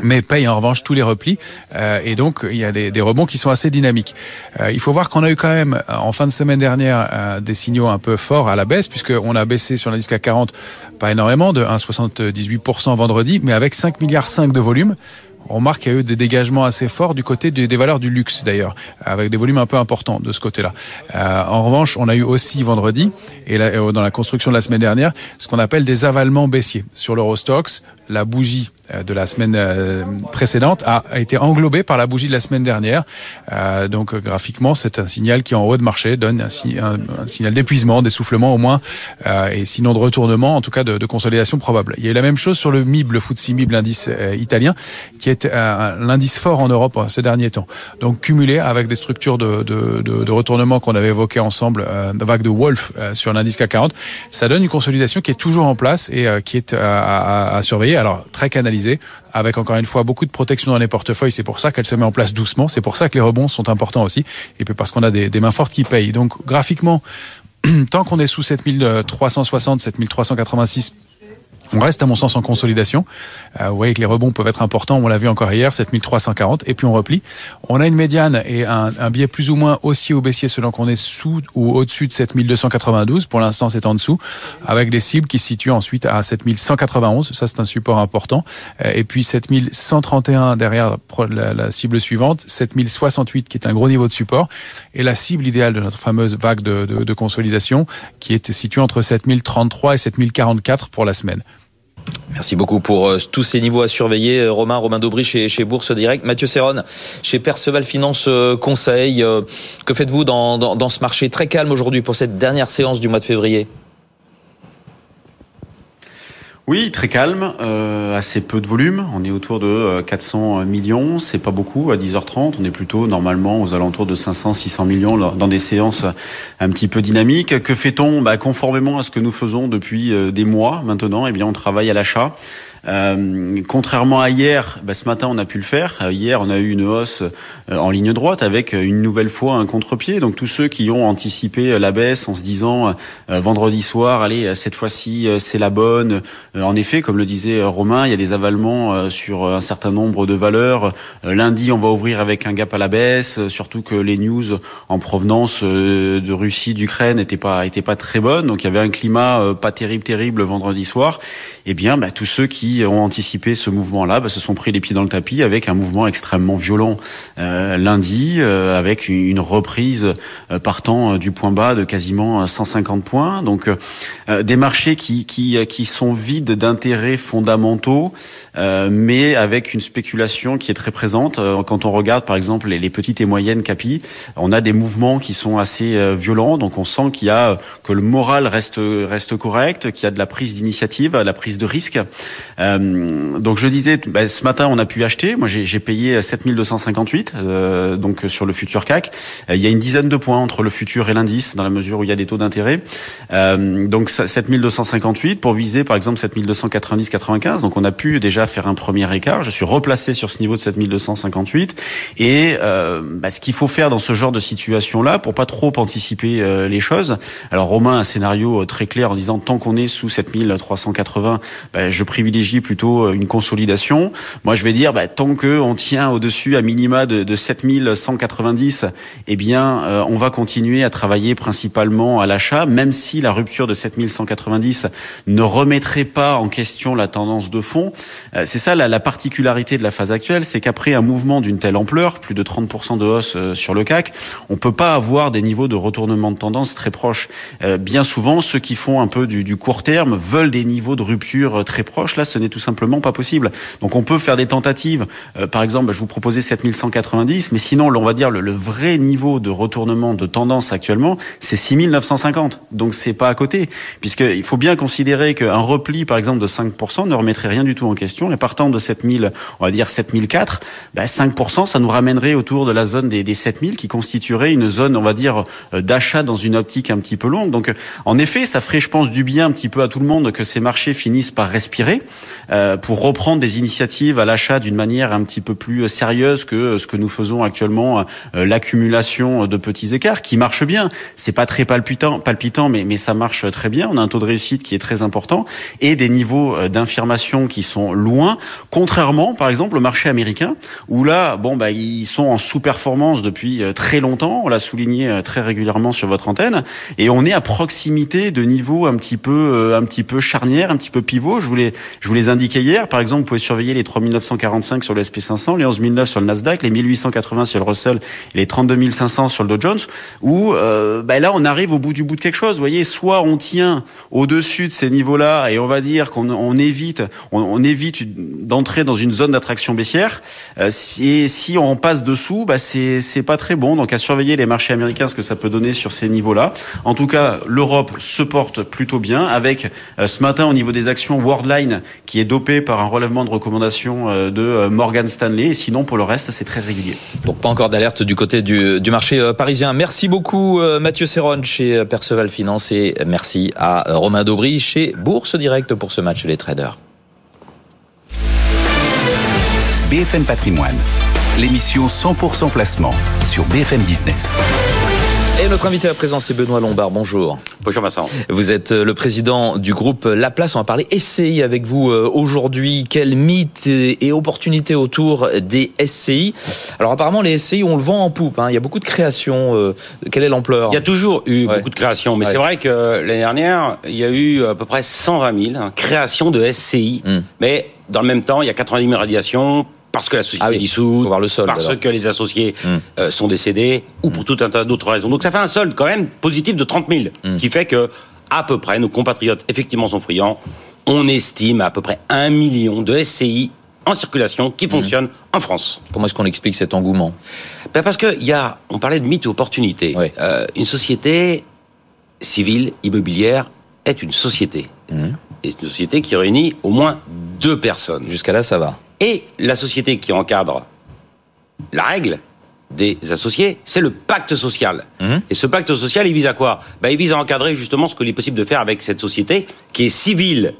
mais paye en revanche tous les replis. Euh, et donc, il y a des, des, rebonds qui sont assez dynamiques. Euh, il faut voir qu'on a eu quand même, euh, en fin de semaine dernière, euh, des signaux un peu forts à la baisse, puisqu'on a baissé sur l'indice CAC 40, pas énormément, de 1,78% vendredi, mais avec 5 milliards 5 de volume. On remarque qu'il y a eu des dégagements assez forts du côté des, valeurs du luxe d'ailleurs, avec des volumes un peu importants de ce côté-là. Euh, en revanche, on a eu aussi vendredi, et dans la construction de la semaine dernière, ce qu'on appelle des avalements baissiers. Sur l'Eurostox, la bougie euh, de la semaine euh, précédente a, été englobée par la bougie de la semaine dernière. Euh, donc graphiquement, c'est un signal qui en haut de marché donne un, signal d'épuisement, d'essoufflement au moins, et sinon de retournement, en tout cas de, de, consolidation probable. Il y a eu la même chose sur le MIB, le FTSE MIB, l'indice italien, qui est l'indice fort en Europe hein, ce dernier temps. Donc cumulé avec des structures de, de, de retournement qu'on avait évoquées ensemble, vague de Wolf sur l'indice CAC 40, ça donne une consolidation qui est toujours en place et qui est à, à surveiller. Alors très canalisée avec encore une fois beaucoup de protection dans les portefeuilles. C'est pour ça qu'elle se met en place doucement. C'est pour ça que les rebonds sont importants aussi. Et puis parce qu'on a des, des mains fortes qui payent. Donc graphiquement, <clears throat> tant qu'on est sous 7360, 7386 on reste à mon sens en consolidation. Euh, vous voyez que les rebonds peuvent être importants. On l'a vu encore hier, 7340. Et puis on replie. On a une médiane et un, un biais plus ou moins haussier ou baissier selon qu'on est sous ou au-dessus de 7292. Pour l'instant, c'est en dessous. Avec des cibles qui se situent ensuite à 7191. Ça, c'est un support important. Euh, et puis 7131 derrière la, cible suivante. 7068 qui est un gros niveau de support. Et la cible idéale de notre fameuse vague de, de, de consolidation qui est située entre 7033 et 7044 pour la semaine. Merci beaucoup pour euh, tous ces niveaux à surveiller. Euh, Romain, Romain Daubry chez, Bourse Direct. Mathieu Serron chez Perceval Finance euh, Conseil. Que faites-vous dans, dans ce marché très calme aujourd'hui pour cette dernière séance du mois de février? Oui, très calme, euh, assez peu de volume. On est autour de 400 millions. C'est pas beaucoup à 10h30. On est plutôt normalement aux alentours de 500-600 millions dans des séances un petit peu dynamiques. Que fait-on? Bah, Conformément à ce que nous faisons depuis des mois maintenant, eh bien, on travaille à l'achat. Euh, contrairement à hier, bah, ce matin on a pu le faire. Euh, hier on a eu une hausse euh, en ligne droite avec une nouvelle fois un contre-pied. Donc tous ceux qui ont anticipé la baisse en se disant vendredi soir, allez cette fois-ci c'est la bonne. en effet, comme le disait Romain, il y a des avalements sur un certain nombre de valeurs. lundi on va ouvrir avec un gap à la baisse, surtout que les news en provenance de Russie, d'Ukraine n'étaient pas étaient pas très bonnes. Donc il y avait un climat pas terrible terrible vendredi soir. Eh bien, bah, tous ceux qui ont anticipé ce mouvement-là bah, se sont pris les pieds dans le tapis avec un mouvement extrêmement violent euh, lundi, euh, avec une, reprise euh, partant du point bas de quasiment 150 points. Donc, des marchés qui, sont vides d'intérêts fondamentaux, mais avec une spéculation qui est très présente. Quand on regarde, par exemple, les, petites et moyennes capis, on a des mouvements qui sont assez violents. Donc, on sent qu'il y a que le moral reste reste correct, qu'il y a de la prise d'initiative, la prise de risque. Euh, donc je disais, bah, ce matin on a pu acheter. Moi j'ai payé 7258 euh, donc sur le futur CAC. Euh, il y a une dizaine de points entre le futur et l'indice dans la mesure où il y a des taux d'intérêt. Euh, donc 7258 pour viser par exemple 7290 95. Donc on a pu déjà faire un premier écart. Je suis replacé sur ce niveau de 7258 et euh, bah, ce qu'il faut faire dans ce genre de situation là pour pas trop anticiper les choses. Alors Romain a un scénario très clair en disant tant qu'on est sous 7380 bah, je privilégie plutôt euh, une consolidation. Moi, je vais dire, bah, tant que on tient au-dessus à minima de, de 7190, eh bien, euh, on va continuer à travailler principalement à l'achat, même si la rupture de 7190 ne remettrait pas en question la tendance de fond. Euh, c'est ça la, la, particularité de la phase actuelle, c'est qu'après un mouvement d'une telle ampleur, plus de 30% de hausse sur le CAC, on peut pas avoir des niveaux de retournement de tendance très proches. bien souvent, ceux qui font un peu du court terme veulent des niveaux de rupture euh, très proche, là, ce n'est tout simplement pas possible. Donc on peut faire des tentatives. Euh, par exemple, bah, je vous proposais 7190, mais sinon, on va dire le, le, vrai niveau de retournement de tendance actuellement, c'est 6950. Donc c'est pas à côté, puisqu'il faut bien considérer qu'un repli, par exemple, de 5% ne remettrait rien du tout en question. Et partant de 7000, on va dire 7004, bah, 5%, ça nous ramènerait autour de la zone des, des 7000, qui constituerait une zone, on va dire, euh, d'achat dans une optique un petit peu longue. Donc en effet, ça ferait, je pense, du bien un petit peu à tout le monde que ces marchés finissent par respirer euh, pour reprendre des initiatives à l'achat d'une manière un petit peu plus sérieuse que ce que nous faisons actuellement, euh, l'accumulation de petits écarts qui marche bien. C'est pas très palpitant, palpitant, mais mais ça marche très bien. On a un taux de réussite qui est très important et des niveaux euh, d'information qui sont loin. Contrairement, par exemple, au marché américain où là, bon bah ils sont en sous-performance depuis très longtemps. On l'a souligné très régulièrement sur votre antenne et on est à proximité de niveaux un petit peu un petit peu charnières, un petit peu pivot. Je vous les, je vous les indiquais hier. Par exemple, vous pouvez surveiller les 3945 sur le SP500, les 11009 sur le Nasdaq, les 1880 sur le Russell et les 32500 sur le Dow Jones. Où euh, ben là, on arrive au bout du bout de quelque chose. Vous voyez, soit on tient au-dessus de ces niveaux-là et on va dire qu'on on évite, on, évite d'entrer dans une zone d'attraction baissière. Euh, et si on passe dessous, bah c'est c'est pas très bon. Donc à surveiller les marchés américains, ce que ça peut donner sur ces niveaux-là. En tout cas, l'Europe se porte plutôt bien avec euh, ce matin au niveau des actions Worldline qui est dopé par un relèvement de recommandation euh, de euh, Morgan Stanley. Et sinon, pour le reste, c'est très régulier. Donc pas encore d'alerte du côté du, du, marché euh, parisien. Merci beaucoup Mathieu Serron chez Perceval Finance et merci à Romain Daubry chez Bourse Direct pour ce match les traders. BFM Patrimoine, l'émission 100% placement sur BFM Business. Et notre invité à présent, c'est Benoît Lombard. Bonjour. Bonjour Vincent. Vous êtes euh, le président du groupe La Place. On va parler SCI avec vous euh, aujourd'hui. Quels mythes et opportunités autour des SCI Alors apparemment, les SCI, on le vend en poupe. Hein. Il y a beaucoup de créations. Euh, quelle est l'ampleur? Il y a toujours eu beaucoup de créations. Mais c'est vrai que l'année dernière, il y a eu à peu près 120 000 hein, créations de SCI. Hmm. Mais dans le même temps, il y a 90 000 radiations parce que la société ah est dissoute, le solde, parce que les associés hmm. euh, sont décédés, ou pour hmm. tout un tas d'autres raisons. Donc ça fait un solde quand même positif de 30 000, ce hmm. qui fait que à peu près nos compatriotes effectivement sont friands. On estime à peu près un million de SCI en circulation qui fonctionnent en France. Comment est-ce qu'on explique cet engouement? Ben Parce que y a, on parlait de mythe et opportunité. Euh, une société civile immobilière est une société. Et une société qui réunit au moins deux personnes. Jusqu'à là, ça va. Et la société qui encadre la règle des associés, c'est le pacte social. Mmh. Et ce pacte social, il vise à quoi? Ben, Il vise à encadrer justement ce qu'il est possible de faire avec cette société qui est civile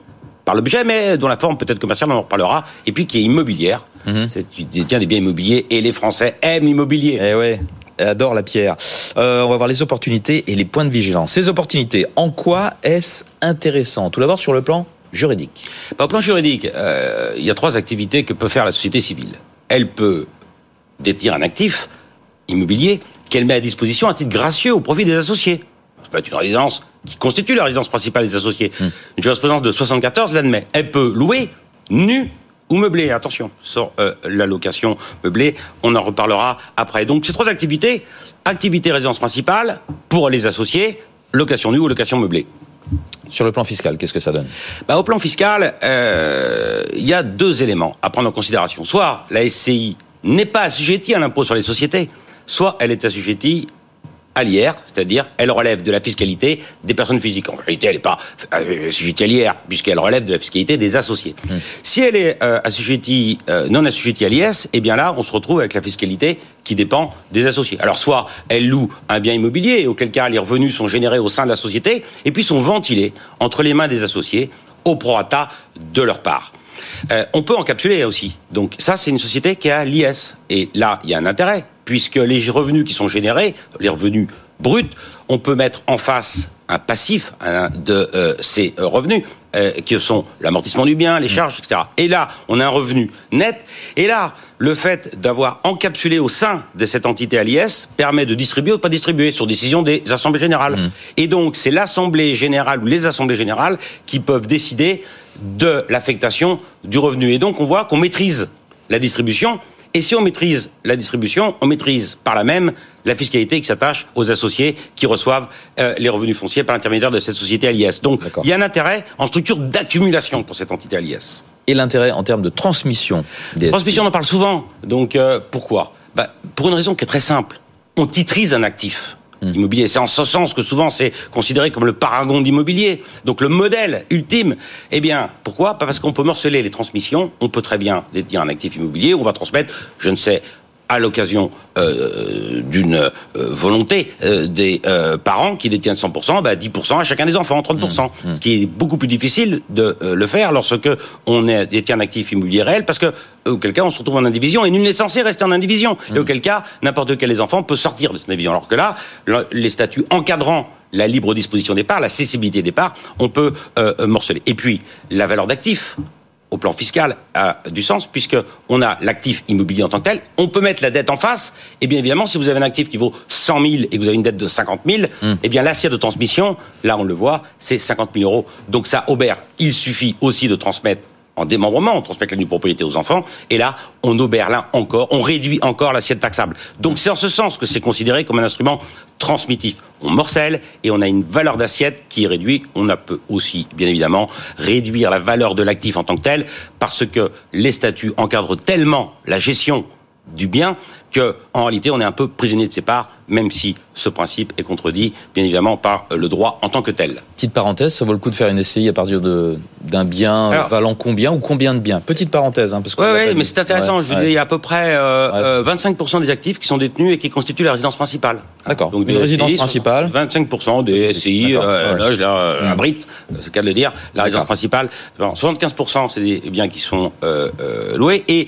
par l'objet, mais dont la forme peut être commerciale, on en reparlera, et puis qui est immobilière. C'est Tu détiens des biens immobiliers, et les Français aiment l'immobilier. Eh ouais. Adore la pierre. Euh, on va voir les opportunités et les points de vigilance. Ces opportunités, en quoi est-ce intéressant? Tout d'abord sur le plan juridique. Bah, au plan juridique, euh, il y a trois activités que peut faire la société civile. Elle peut détenir un actif immobilier qu'elle met à disposition à titre gracieux au profit des associés. Ça peut être une résidence qui constitue la résidence principale des associés. Une jurisprudence de 74 l'admet. Elle peut louer nu ou meublé. Attention, sur euh, la location meublée, on en reparlera après. Donc ces trois activités, activité résidence principale pour les associés, location nue ou location meublée. Sur le plan fiscal, qu'est-ce que ça donne? Bah, au plan fiscal, euh, il y a deux éléments à prendre en considération. Soit la SCI n'est pas assujettie à l'impôt sur les sociétés, soit elle est assujettie c'est-à-dire elle relève de la fiscalité des personnes physiques. En réalité, elle n'est pas euh, assujettie à l'IR, puisqu'elle relève de la fiscalité des associés. Si elle est euh, assujettie, euh, non assujettie à l'IS, eh bien là, on se retrouve avec la fiscalité qui dépend des associés. Alors soit elle loue un bien immobilier, auquel cas les revenus sont générés au sein de la société, et puis sont ventilés entre les mains des associés au prorata de leur part. Euh, on peut encapsuler aussi. Donc ça, c'est une société qui a l'IS. Et là, il y a un intérêt, puisque les revenus qui sont générés, les revenus bruts, on peut mettre en face un passif hein, de euh, ces euh, revenus, euh, qui sont l'amortissement du bien, les charges, etc. Et là, on a un revenu net. Et là, le fait d'avoir encapsulé au sein de cette entité à l'IS permet de distribuer ou de pas distribuer sur décision des assemblées générales. Et donc, c'est l'assemblée générale ou les assemblées générales qui peuvent décider de l'affectation du revenu. Et donc, on voit qu'on maîtrise la distribution. Et si on maîtrise la distribution, on maîtrise par là même la fiscalité qui s'attache aux associés qui reçoivent euh, les revenus fonciers par l'intermédiaire de cette société à l'IS. Donc, il y a un intérêt en structure d'accumulation pour cette entité à l'IS. Et l'intérêt en termes de transmission des Transmission, on en parle souvent. Donc, euh, pourquoi? Bah, Pour une raison qui est très simple. On titrise un actif. Immobilier, c'est en ce sens que souvent c'est considéré comme le paragon d'immobilier. Donc le modèle ultime, eh bien, pourquoi? Pas parce qu'on peut morceler les transmissions. On peut très bien détenir un actif immobilier. On va transmettre, je ne sais, à l'occasion euh, d'une euh, volonté euh, des euh, parents qui détiennent 100%, bah 10% à chacun des enfants, 30%. Ce qui est beaucoup plus difficile de euh, le faire lorsque on est, détient un actif immobilier réel, parce que auquel cas on se retrouve en indivision et nul n'est censé rester en indivision. Et auquel cas n'importe quel des enfants peut sortir de cette indivision. Alors que là, le- les statuts encadrant la libre disposition des parts, la cessibilité des parts, on peut morceler. Et puis la valeur d'actif au plan fiscal a du sens puisque on a l'actif immobilier en tant que tel. On peut mettre la dette en face. Et bien évidemment, si vous avez un actif qui vaut 100 000 et que vous avez une dette de 50 000, eh bien l'assiette de transmission, là on le voit, c'est 50 000 euros. Donc ça obère. Il suffit aussi de transmettre en démembrement, on transmet la nue propriété aux enfants, et là, on obère là encore, on réduit encore l'assiette taxable. Donc c'est en ce sens que c'est considéré comme un instrument transmittif. On morcelle et on a une valeur d'assiette qui est réduite. On a peut aussi, bien évidemment, réduire la valeur de l'actif en tant que tel, parce que les statuts encadrent tellement la gestion du bien que, en réalité, on est un peu prisonnier de ses parts, même si ce principe est contredit, bien évidemment, par euh, le droit en tant que tel. Petite parenthèse, ça vaut le coup de faire une SCI à partir de d'un bien Alors- valant combien ou combien de biens? Petite parenthèse, hein, parce que Oui, oui, mais c'est intéressant. je vous dis, il y a à peu près euh, Ouais. euh, 25% des actifs qui sont détenus et qui constituent la résidence principale. D'accord. Donc Une des résidence SCI principale. 25% des SCI, euh, ouais. là, je la- Mm. abrite, c'est le cas de le dire, la résidence principale. Bon, 75% c'est des biens qui sont euh, euh, loués et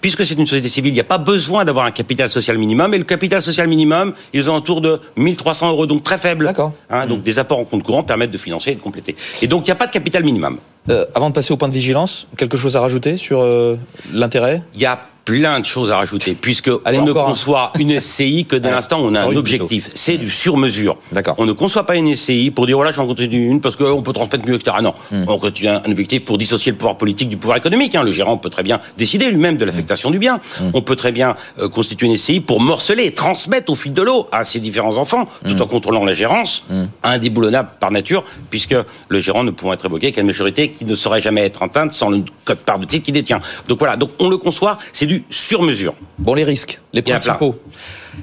Puisque c'est une société civile, il n'y a pas besoin d'avoir un capital social minimum. Et le capital social minimum, ils ont autour de 1300 euros, donc très faible. D'accord. Hein, donc des apports en compte courant permettent de financer et de compléter. Et donc il n'y a pas de capital minimum. Euh, avant de passer au point de vigilance, quelque chose à rajouter sur euh, l'intérêt? Il y a plein de choses à rajouter, puisque Allez, on ne un. conçoit une SCI que dès l'instant où on a un objectif. C'est du sur-mesure. On ne conçoit pas une SCI pour dire voilà j'en continue une parce qu'on peut transmettre mieux, etc. Non, Hmm. on continue un objectif pour dissocier le pouvoir politique du pouvoir économique. hein. Le gérant peut très bien décider lui-même de l'affectation du bien. Hmm. On peut très bien euh, constituer une SCI pour morceler et transmettre au fil de l'eau à ses différents enfants, tout Hmm. en contrôlant la gérance, indéboulonnable par nature, puisque le gérant ne pouvant être évoqué qu'à une majorité qui ne saurait jamais être atteinte sans le code part de titre qu'il détient. Donc voilà, donc on le conçoit, c'est du sur-mesure. Bon, les risques, les principaux.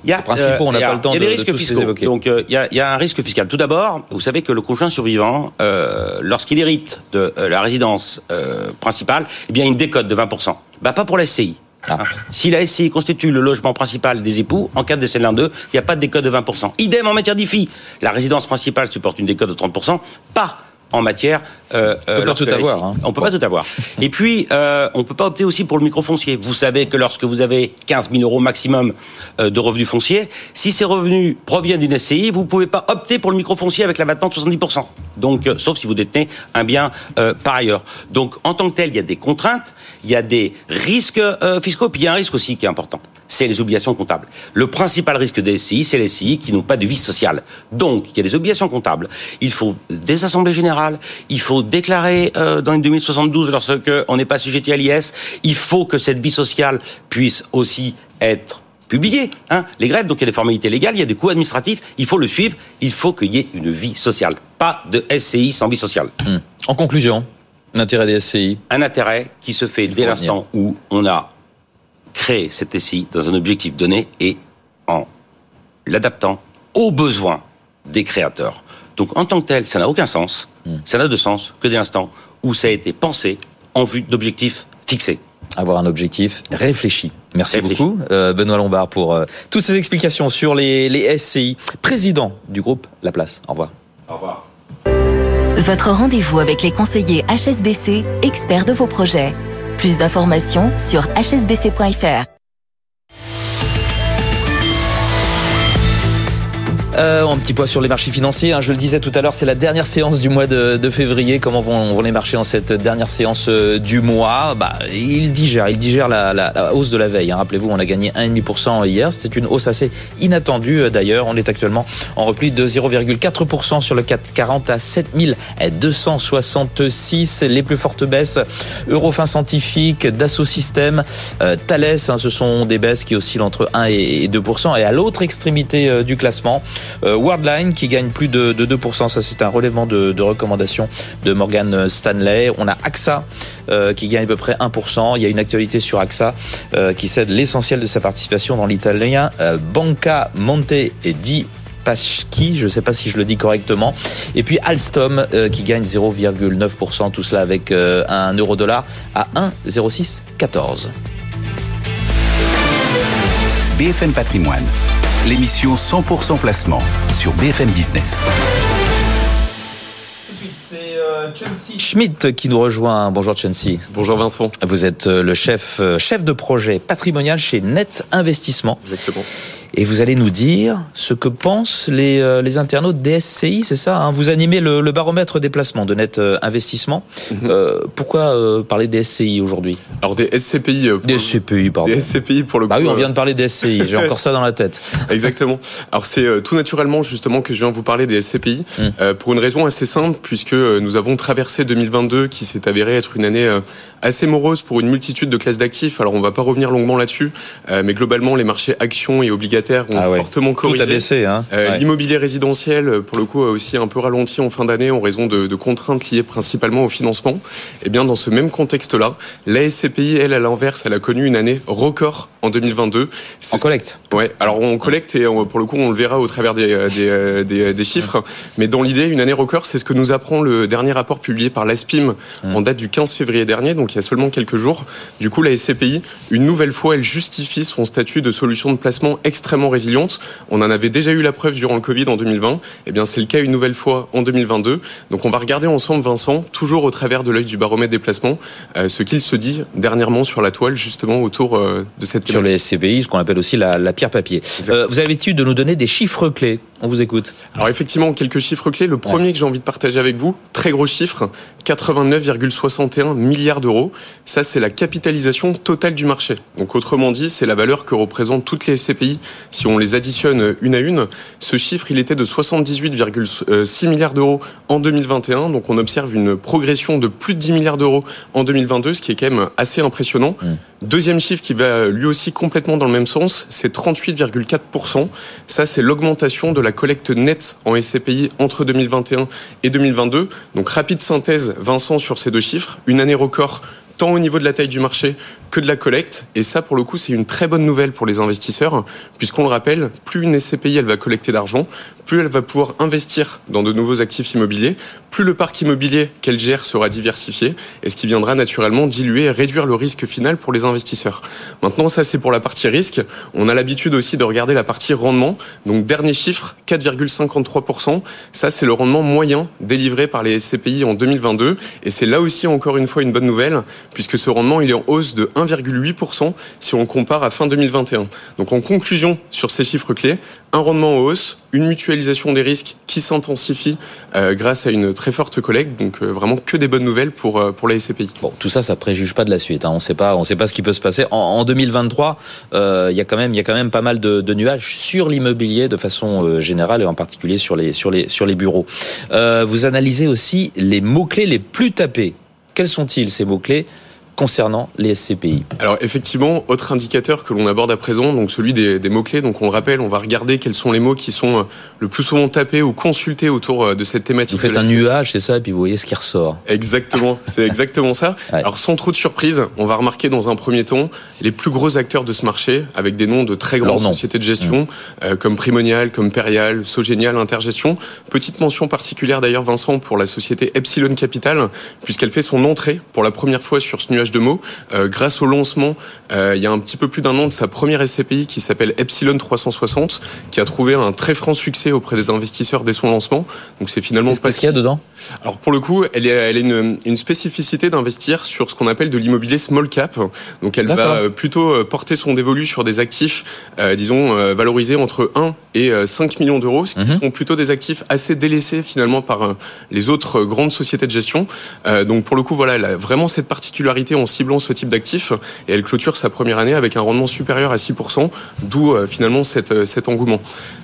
Il y a, Les principaux, on n'a a- pas le temps il y a des de- risques tous les fiscaux. évoquer. Donc euh, il y, a, il y a un risque fiscal. Tout d'abord, vous savez que le conjoint survivant, euh, lorsqu'il hérite de euh, la résidence euh, principale, eh bien il y a une décote de 20%. Bah pas pour la SCI. Ah. Hein. Si la SCI constitue le logement principal des époux, en cas de décès de l'un d'eux, il n'y a pas de décote de 20%. Idem en matière d'IFI. La résidence principale supporte une décote de 30%, pas en matière. Euh, on peut pas tout avoir. Hein. On peut pas tout avoir. <laughs> Et puis, euh, on peut pas opter aussi pour le microfoncier. Vous savez que lorsque vous avez 15 000 euros maximum euh, de revenus fonciers, si ces revenus proviennent d'une SCI, vous pouvez pas opter pour le microfoncier avec l'abattement de 70% Donc, euh, sauf si vous détenez un bien euh, par ailleurs. Donc, en tant que tel, il y a des contraintes, il y a des risques fiscaux, puis il y a un risque aussi qui est important c'est les obligations comptables. Le principal risque des SCI, c'est les SCI qui n'ont pas de vie sociale. Donc, il y a des obligations comptables. Il faut des assemblées générales. Il faut déclarer euh, dans une 2072 lorsque on n'est pas sujeté à l'IS. Il faut que cette vie sociale puisse aussi être publiée. Hein, les grèves, donc il y a des formalités légales, il y a des coûts administratifs. Il faut le suivre. Il faut qu'il y ait une vie sociale. Pas de SCI sans vie sociale. Hmm. En conclusion, l'intérêt des SCI Un intérêt qui se fait dès l'instant où on a créer cette SI dans un objectif donné et en l'adaptant aux besoins des créateurs. Donc en tant que tel, ça n'a aucun sens. Hmm. Ça n'a de sens que dès l'instant où ça a été pensé en vue d'objectifs fixés. Avoir un objectif réfléchi. Merci beaucoup, euh, Benoît Lombard, pour euh, toutes ces explications sur les, les SCI. Président du groupe La Place. Au revoir. Au revoir. Votre rendez-vous avec les conseillers HSBC, experts de vos projets. Plus d'informations sur hsbc.fr. Euh, un petit point sur les marchés financiers. Hein. je le disais tout à l'heure, c'est la dernière séance du mois de, février. Comment vont, les marchés en cette dernière séance euh, du mois? Bah, Ils digèrent, ils digèrent la, hausse de la veille. Hein. Rappelez-vous, on a gagné 1,5% hier. C'était une hausse assez inattendue euh, d'ailleurs. On est actuellement en repli de 0,4% sur le 440 à 7266. Les plus fortes baisses, Eurofin Scientifique, Dassault Systèmes, Thales, hein, ce sont des baisses qui oscillent entre 1 et 2%. Et à l'autre extrémité du classement, euh, Worldline qui gagne plus de, 2%, ça c'est un relèvement de, de recommandation de Morgan Stanley. On a AXA euh, qui gagne à peu près 1%. Il y a une actualité sur AXA euh, qui cède l'essentiel de sa participation dans l'italien Banca Monte di Paschi, je ne sais pas si je le dis correctement. Et puis Alstom qui gagne 0,9%, tout cela avec un euro-dollar à 1,0614. BFM Patrimoine l'émission 100% placement sur BFM Business. C'est Chelsea Schmidt qui nous rejoint. Bonjour Chelsea. Bonjour Vincent. Vous êtes euh, le chef, euh, chef de projet patrimonial chez Net Investissement. Exactement et vous allez nous dire ce que pensent les, euh, les internautes des SCI, c'est ça hein? Vous animez le, le, baromètre des placements de net euh, investissement. Mhm. euh, pourquoi parler des SCI aujourd'hui? Alors des SCPI. des SCPI, pardon. Des SCPI pour le coup. Ah oui, on vient de parler des SCI. J'ai encore <laughs> ça dans la tête. Exactement. Alors c'est tout naturellement justement que je viens vous parler des SCPI mmh. pour une raison assez simple puisque nous avons traversé 2022 qui s'est avéré être une année assez morose pour une multitude de classes d'actifs. Alors on va pas revenir longuement là-dessus, mais globalement les marchés actions et ont ah fortement corrigé. Hein. Euh, l'immobilier résidentiel, pour le coup, a aussi un peu ralenti en fin d'année en raison de, contraintes liées principalement au financement. Et eh bien, dans ce même contexte-là, la SCPI, elle, à l'inverse, elle a connu une année record en 2022. En collecte Ouais, alors on collecte et pour le coup, on le verra au travers des, euh, euh, des, des, chiffres. Mais dans l'idée, une année record, c'est ce que nous apprend le dernier rapport publié par l'ASPIM mmh. en date du 15 février dernier, donc il y a seulement quelques jours. Du coup, la SCPI, une nouvelle fois, elle justifie son statut de solution de placement extrêmement résiliente. On en avait déjà eu la preuve durant le Covid en 2020. Eh bien, c'est le cas une nouvelle fois en 2022. Donc, on va regarder ensemble, Vincent, toujours au travers de l'œil du baromètre des placements, euh, ce qu'il se dit dernièrement sur la toile, justement, autour euh, de cette. Sur les SCPI, ce qu'on appelle aussi la, pierre papier. Euh, vous avez l'habitude de nous donner des chiffres clés. On vous écoute. Alors, effectivement, quelques chiffres clés. Le premier que j'ai envie de partager avec vous, très gros chiffre, 89,61 milliards d'euros. Ça, c'est la capitalisation totale du marché. Donc, autrement dit, c'est la valeur que représentent toutes les SCPI si on les additionne une à une, ce chiffre, il était de 78,6 milliards d'euros en 2021. Donc on observe une progression de plus de 10 milliards d'euros en 2022, ce qui est quand même assez impressionnant. Mmh. Deuxième chiffre qui va lui aussi complètement dans le même sens, c'est 38,4%. Ça, c'est l'augmentation de la collecte nette en SCPI entre 2021 et 2022. Donc rapide synthèse, Vincent, sur ces deux chiffres. Une année record tant au niveau de la taille du marché que de la collecte. Et ça, pour le coup, c'est une très bonne nouvelle pour les investisseurs, puisqu'on le rappelle, plus une SCPI elle va collecter d'argent, plus elle va pouvoir investir dans de nouveaux actifs immobiliers, plus le parc immobilier qu'elle gère sera diversifié, et ce qui viendra naturellement diluer et réduire le risque final pour les investisseurs. Maintenant, ça c'est pour la partie risque. On a l'habitude aussi de regarder la partie rendement. Donc dernier chiffre, 4,53%. Ça c'est le rendement moyen délivré par les SCPI en 2022, et c'est là aussi encore une fois une bonne nouvelle, puisque ce rendement il est en hausse de 1,8% si on compare à fin 2021. Donc en conclusion sur ces chiffres clés, un rendement en hausse, une mutualisation des risques qui s'intensifie euh, grâce à une très forte collecte. Donc euh, vraiment que des bonnes nouvelles pour euh, pour la SCPI. Bon, tout ça, ça préjuge pas de la suite. Hein. On sait pas, on sait pas ce qui peut se passer en, en 2023. Il y a quand même, il y a quand même pas mal de, de nuages sur l'immobilier de façon générale et en particulier sur les sur les sur les bureaux. vous analysez aussi les mots clés les plus tapés. Quels sont-ils ces mots clés concernant les SCPI Alors effectivement, autre indicateur que l'on aborde à présent, donc celui des, des mots-clés. Donc on le rappelle, on va regarder quels sont les mots qui sont euh, le plus souvent tapés ou consultés autour euh, de cette thématique. Vous faites un nuage, c'est ça, et puis vous voyez ce qui ressort. Exactement, c'est exactement ça. <laughs> Ouais. Alors sans trop de surprise, on va remarquer dans un premier temps les plus gros acteurs de ce marché, avec des noms de très grandes sociétés de gestion, mmh. euh, comme Primonial, comme Perial, Sogenial, Intergestion. Petite mention particulière d'ailleurs, Vincent, pour la société Epsilon Capital, puisqu'elle fait son entrée pour la première fois sur ce nuage de mots. Euh, grâce au lancement, euh, il y a un petit peu plus d'un an de sa première SCPI qui s'appelle Epsilon 360, qui a trouvé un très franc succès auprès des investisseurs dès son lancement. Donc c'est finalement pas ce qu'il y a dedans? Alors pour le coup, elle, est, elle une, une spécificité d'investir sur ce qu'on appelle de l'immobilier small cap. Donc elle va plutôt porter son dévolu sur des actifs, euh, disons, euh, valorisés entre 1 et 5 millions d'euros, ce qui mm -hmm. sont plutôt des actifs assez délaissés finalement par euh, les autres grandes sociétés de gestion. Euh, donc pour le coup, voilà, elle a vraiment cette particularité en ciblant ce type d'actifs et elle clôture sa première année avec un rendement supérieur à 6%, d'où euh, finalement cette, cet engouement.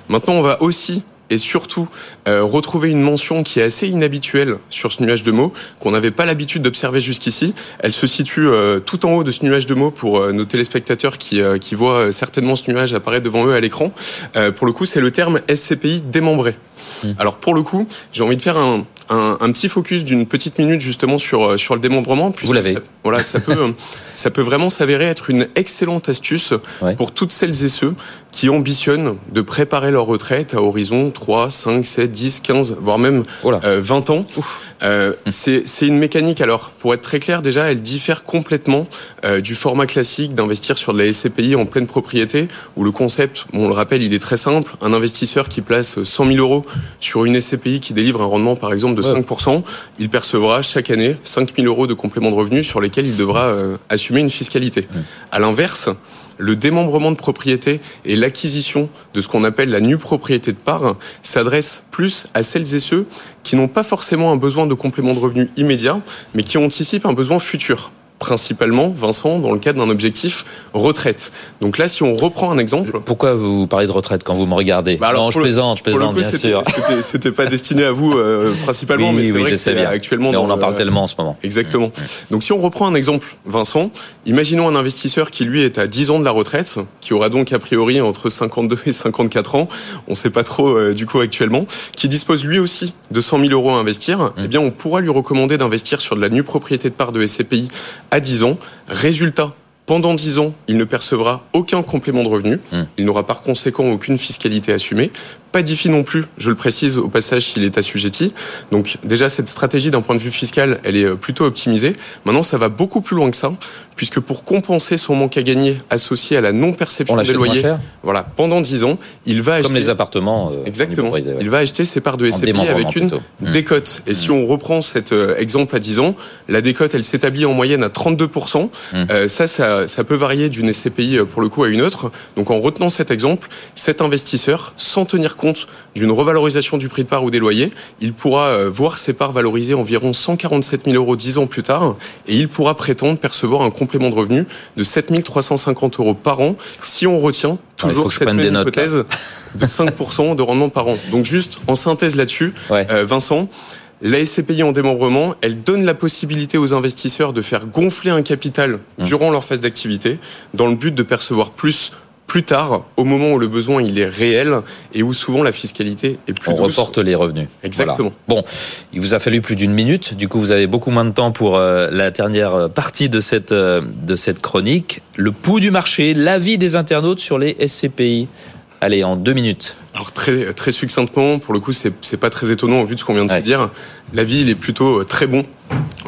Maintenant, on va aussi et surtout euh, retrouver une mention qui est assez inhabituelle sur ce nuage de mots, qu'on n'avait pas l'habitude d'observer jusqu'ici. Elle se situe euh, tout en haut de ce nuage de mots pour euh, nos téléspectateurs qui, qui voient certainement ce nuage apparaître devant eux à l'écran. pour le coup, c'est le terme SCPI démembré. Mmh. Alors pour le coup, j'ai envie de faire un, un, un petit focus d'une petite minute justement sur sur le démembrement. Vous l'avez. Voilà, ça peut <laughs> ça peut vraiment s'avérer être une excellente astuce ouais. pour toutes celles et ceux qui ambitionnent de préparer leur retraite à horizon 3, 5, 7, 10, 15, voire même euh, 20 ans. Euh, c'est une mécanique, alors, pour être très clair, déjà, elle diffère complètement euh, du format classique d'investir sur de la SCPI en pleine propriété, où le concept, bon, on le rappelle, il est très simple. Un investisseur qui place 100 000 euros sur une SCPI qui délivre un rendement, par exemple, de ouais. 5%, il percevra chaque année 5 000 euros de complément de revenus sur lesquels il devra euh, assumer une fiscalité. À l'inverse, le démembrement de propriété et l'acquisition de ce qu'on appelle la nue propriété de part s'adresse plus à celles et ceux qui n'ont pas forcément un besoin de complément de revenu immédiat, mais qui anticipent un besoin futur principalement, Vincent, dans le cadre d'un objectif retraite. Donc là, si on reprend un exemple... Pourquoi vous parlez de retraite quand vous me regardez bah alors, Non, je plaisante, je plaisante, coup, bien sûr. C'était pas destiné à vous euh, principalement, oui, mais c'est oui, vrai que c'est actuellement... On en parle euh, tellement en ce moment. Exactement. Donc si on reprend un exemple, Vincent, imaginons un investisseur qui, lui, est à 10 ans de la retraite, qui aura donc a priori entre 52 et 54 ans, on ne sait pas trop euh, du coup actuellement, qui dispose lui aussi de 100 000 euros à investir, mmh. eh bien on pourra lui recommander d'investir sur de la nue propriété de part de SCPI à 10 ans. Résultat, pendant 10 ans, il ne percevra aucun complément de revenu. Mmh. Il n'aura par conséquent aucune fiscalité assumée. Pas d'IFI non plus, je le précise au passage s'il est assujetti. Donc déjà, cette stratégie d'un point de vue fiscal, elle est plutôt optimisée. Maintenant, ça va beaucoup plus loin que ça, puisque pour compenser son manque à gagner associé à la non-perception des loyers, voilà, pendant 10 ans, il va Comme acheter... les appartements. Euh, Exactement. Ouais. Il va acheter ses parts de SCPI avec une mmh. décote. Et mmh. si on reprend cet euh, exemple à 10 ans, la décote, elle s'établit en moyenne à 32%. Mmh. Euh, ça, ça, ça peut varier d'une SCPI pour le coup à une autre. Donc en retenant cet exemple, cet investisseur, sans tenir compte d'une revalorisation du prix de part ou des loyers, il pourra voir ses parts valorisées environ 147 000 euros 10 ans plus tard et il pourra prétendre percevoir un complément de revenu de 7 350 euros par an si on retient toujours ah, cette même hypothèse notes, de 5% de rendement par an. Donc juste en synthèse là-dessus, ouais. euh, Vincent, la SCPI en démembrement, elle donne la possibilité aux investisseurs de faire gonfler un capital mmh. durant leur phase d'activité dans le but de percevoir plus plus tard, au moment où le besoin il est réel et où souvent la fiscalité est plus On douce. reporte les revenus. Exactement. Voilà. Bon, il vous a fallu plus d'une minute. Du coup, vous avez beaucoup moins de temps pour euh, la dernière partie de cette euh, de cette chronique. Le pouls du marché, l'avis des internautes sur les SCPI. Allez, en deux minutes. Alors très très succinctement, pour le coup, c'est pas très étonnant au vu de ce qu'on vient de Ouais. se dire. L'avis il est plutôt euh, très bon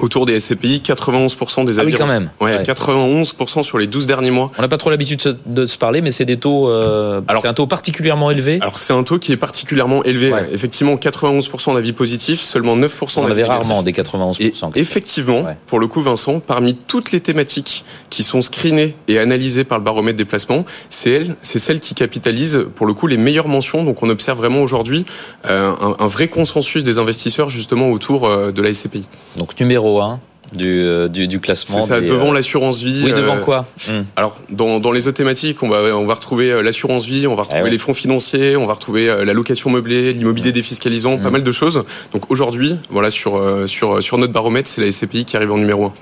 autour des SCPI. 91% des Ah oui, avis. quand même. Ouais, Ouais. 91% sur les 12 derniers mois. On n'a pas trop l'habitude de se- parler, mais c'est des taux. euh, Alors- c'est un taux particulièrement élevé. Alors c'est un taux qui est particulièrement élevé. Ouais. Effectivement, 91% d'avis positifs, seulement 9% On d'avis avait négatifs. rarement des 91%. Et effectivement, pour le coup, Vincent, parmi toutes les thématiques qui sont screenées et analysées par le baromètre des placements, c'est elle, c'est celle qui capitalise pour le coup les meilleures mentions. Donc on observe vraiment aujourd'hui euh, un, un vrai consensus des investisseurs justement autour euh, de la SCPI. Donc numéro 1 du, euh, du, du classement. C'est ça, des, devant euh, l'assurance vie. Oui, devant euh, quoi? Hmm. Alors, dans, dans les autres thématiques, on va, on va retrouver l'assurance vie, on va retrouver Eh ouais. les fonds financiers, on va retrouver la location meublée, l'immobilier défiscalisant, pas Mm. mal de choses. Donc aujourd'hui, voilà, sur, sur, sur notre baromètre, c'est la SCPI qui arrive en numéro 1.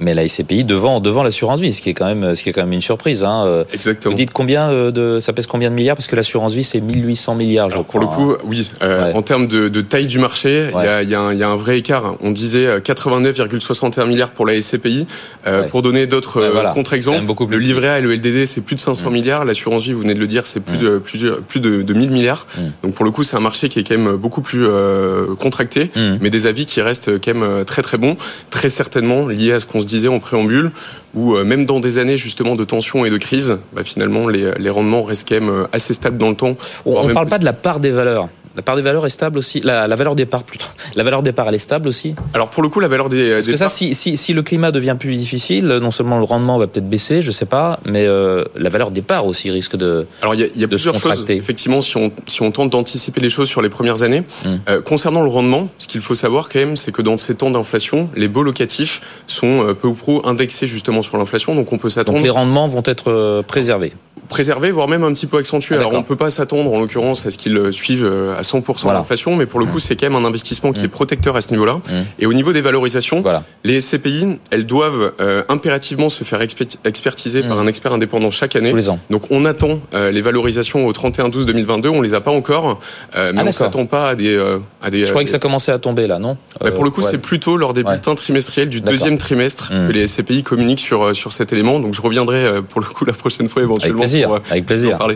Mais la SCPI devant devant l'assurance vie, ce qui est quand même ce qui est quand même une surprise. Hein. Euh, Exactement. Vous dites combien euh, de ça pèse combien de milliards? Parce que l'assurance vie c'est 1800 milliards. Je Alors, crois, pour le coup, oui. euh, Ouais. En termes de, de taille du marché, il Ouais. y, a, il y, a un- il y a un vrai écart. On disait euh, 89,61 milliards pour la SCPI. Euh, Ouais. Pour donner d'autres voilà. Contre-exemples, le livret A et le LDD, c'est plus de 500 Mm. milliards. L'assurance vie, vous venez de le dire, c'est plus, Mm. de, plus, de- plus de, de 1000 milliards. Mm. Donc pour le coup, c'est un marché qui est quand même beaucoup plus euh, contracté, mais des avis qui restent quand même très très bons, très certainement liés à ce qu'on se disait en préambule, où euh, même dans des années justement de tension et de crise, bah, finalement les, les rendements restent quand même euh, assez stables dans le temps. On ne parle pas de la part des valeurs. La part des valeurs est stable aussi. La, la valeur des parts plutôt. La valeur des parts elle est stable aussi. Alors pour le coup, la valeur des, Parce des que ça, si, si, si le climat devient plus difficile, non seulement le rendement va peut-être baisser, je sais pas, mais euh, la valeur des parts aussi risque de. Alors il y a, y a plusieurs choses. Effectivement, si on, si on tente d'anticiper les choses sur les premières années, Mm. euh, concernant le rendement, ce qu'il faut savoir quand même, c'est que dans ces temps d'inflation, les baux locatifs sont euh, peu ou prou indexés justement sur l'inflation, donc on peut Donc s'attendre les rendements vont être préservés. Préservés, voire même un petit peu accentués. Ah, Alors on peut pas s'attendre en l'occurrence à ce qu'ils euh, suivent euh, à 100% Voilà. l'inflation, mais pour le coup Mm. c'est quand même un investissement qui Mm. est protecteur à ce niveau-là. Mm. Et au niveau des valorisations, Voilà. les SCPI, elles doivent euh, impérativement se faire expertiser par un expert indépendant chaque année. Tous les ans. Donc on attend euh, les valorisations au 31-12-2022, on les a pas encore, euh, mais Ah, on s'attend pas à des... euh, à des Je croyais que ça commençait à tomber là, non? Bah, pour le coup, ouais. c'est plutôt lors des Ouais. bulletins trimestriels du deuxième trimestre que les SCPI communiquent sur, sur cet élément. Donc je reviendrai pour le coup la prochaine fois Avec éventuellement plaisir. pour euh, Avec plaisir. parler.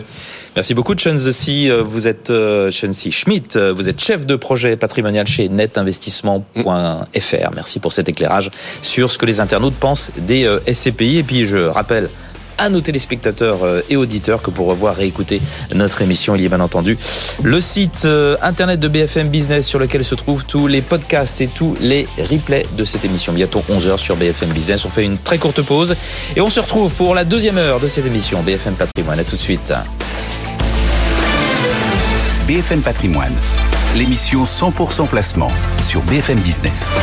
Merci beaucoup, Chenzesi. Vous êtes euh, Chenzesi Schmidt. euh, Vous êtes chef de projet patrimonial chez netinvestissement.fr. Merci pour cet éclairage sur ce que les internautes pensent des euh, SCPI. Et puis, je rappelle à nos téléspectateurs euh, et auditeurs que pour revoir et écouter notre émission, il y a bien entendu le site euh, internet de BFM Business sur lequel se trouvent tous les podcasts et tous les replays de cette émission. Bientôt 11h sur BFM Business. On fait une très courte pause et on se retrouve pour la deuxième heure de cette émission BFM Patrimoine. À tout de suite. BFM Patrimoine, l'émission 100% placement sur BFM Business.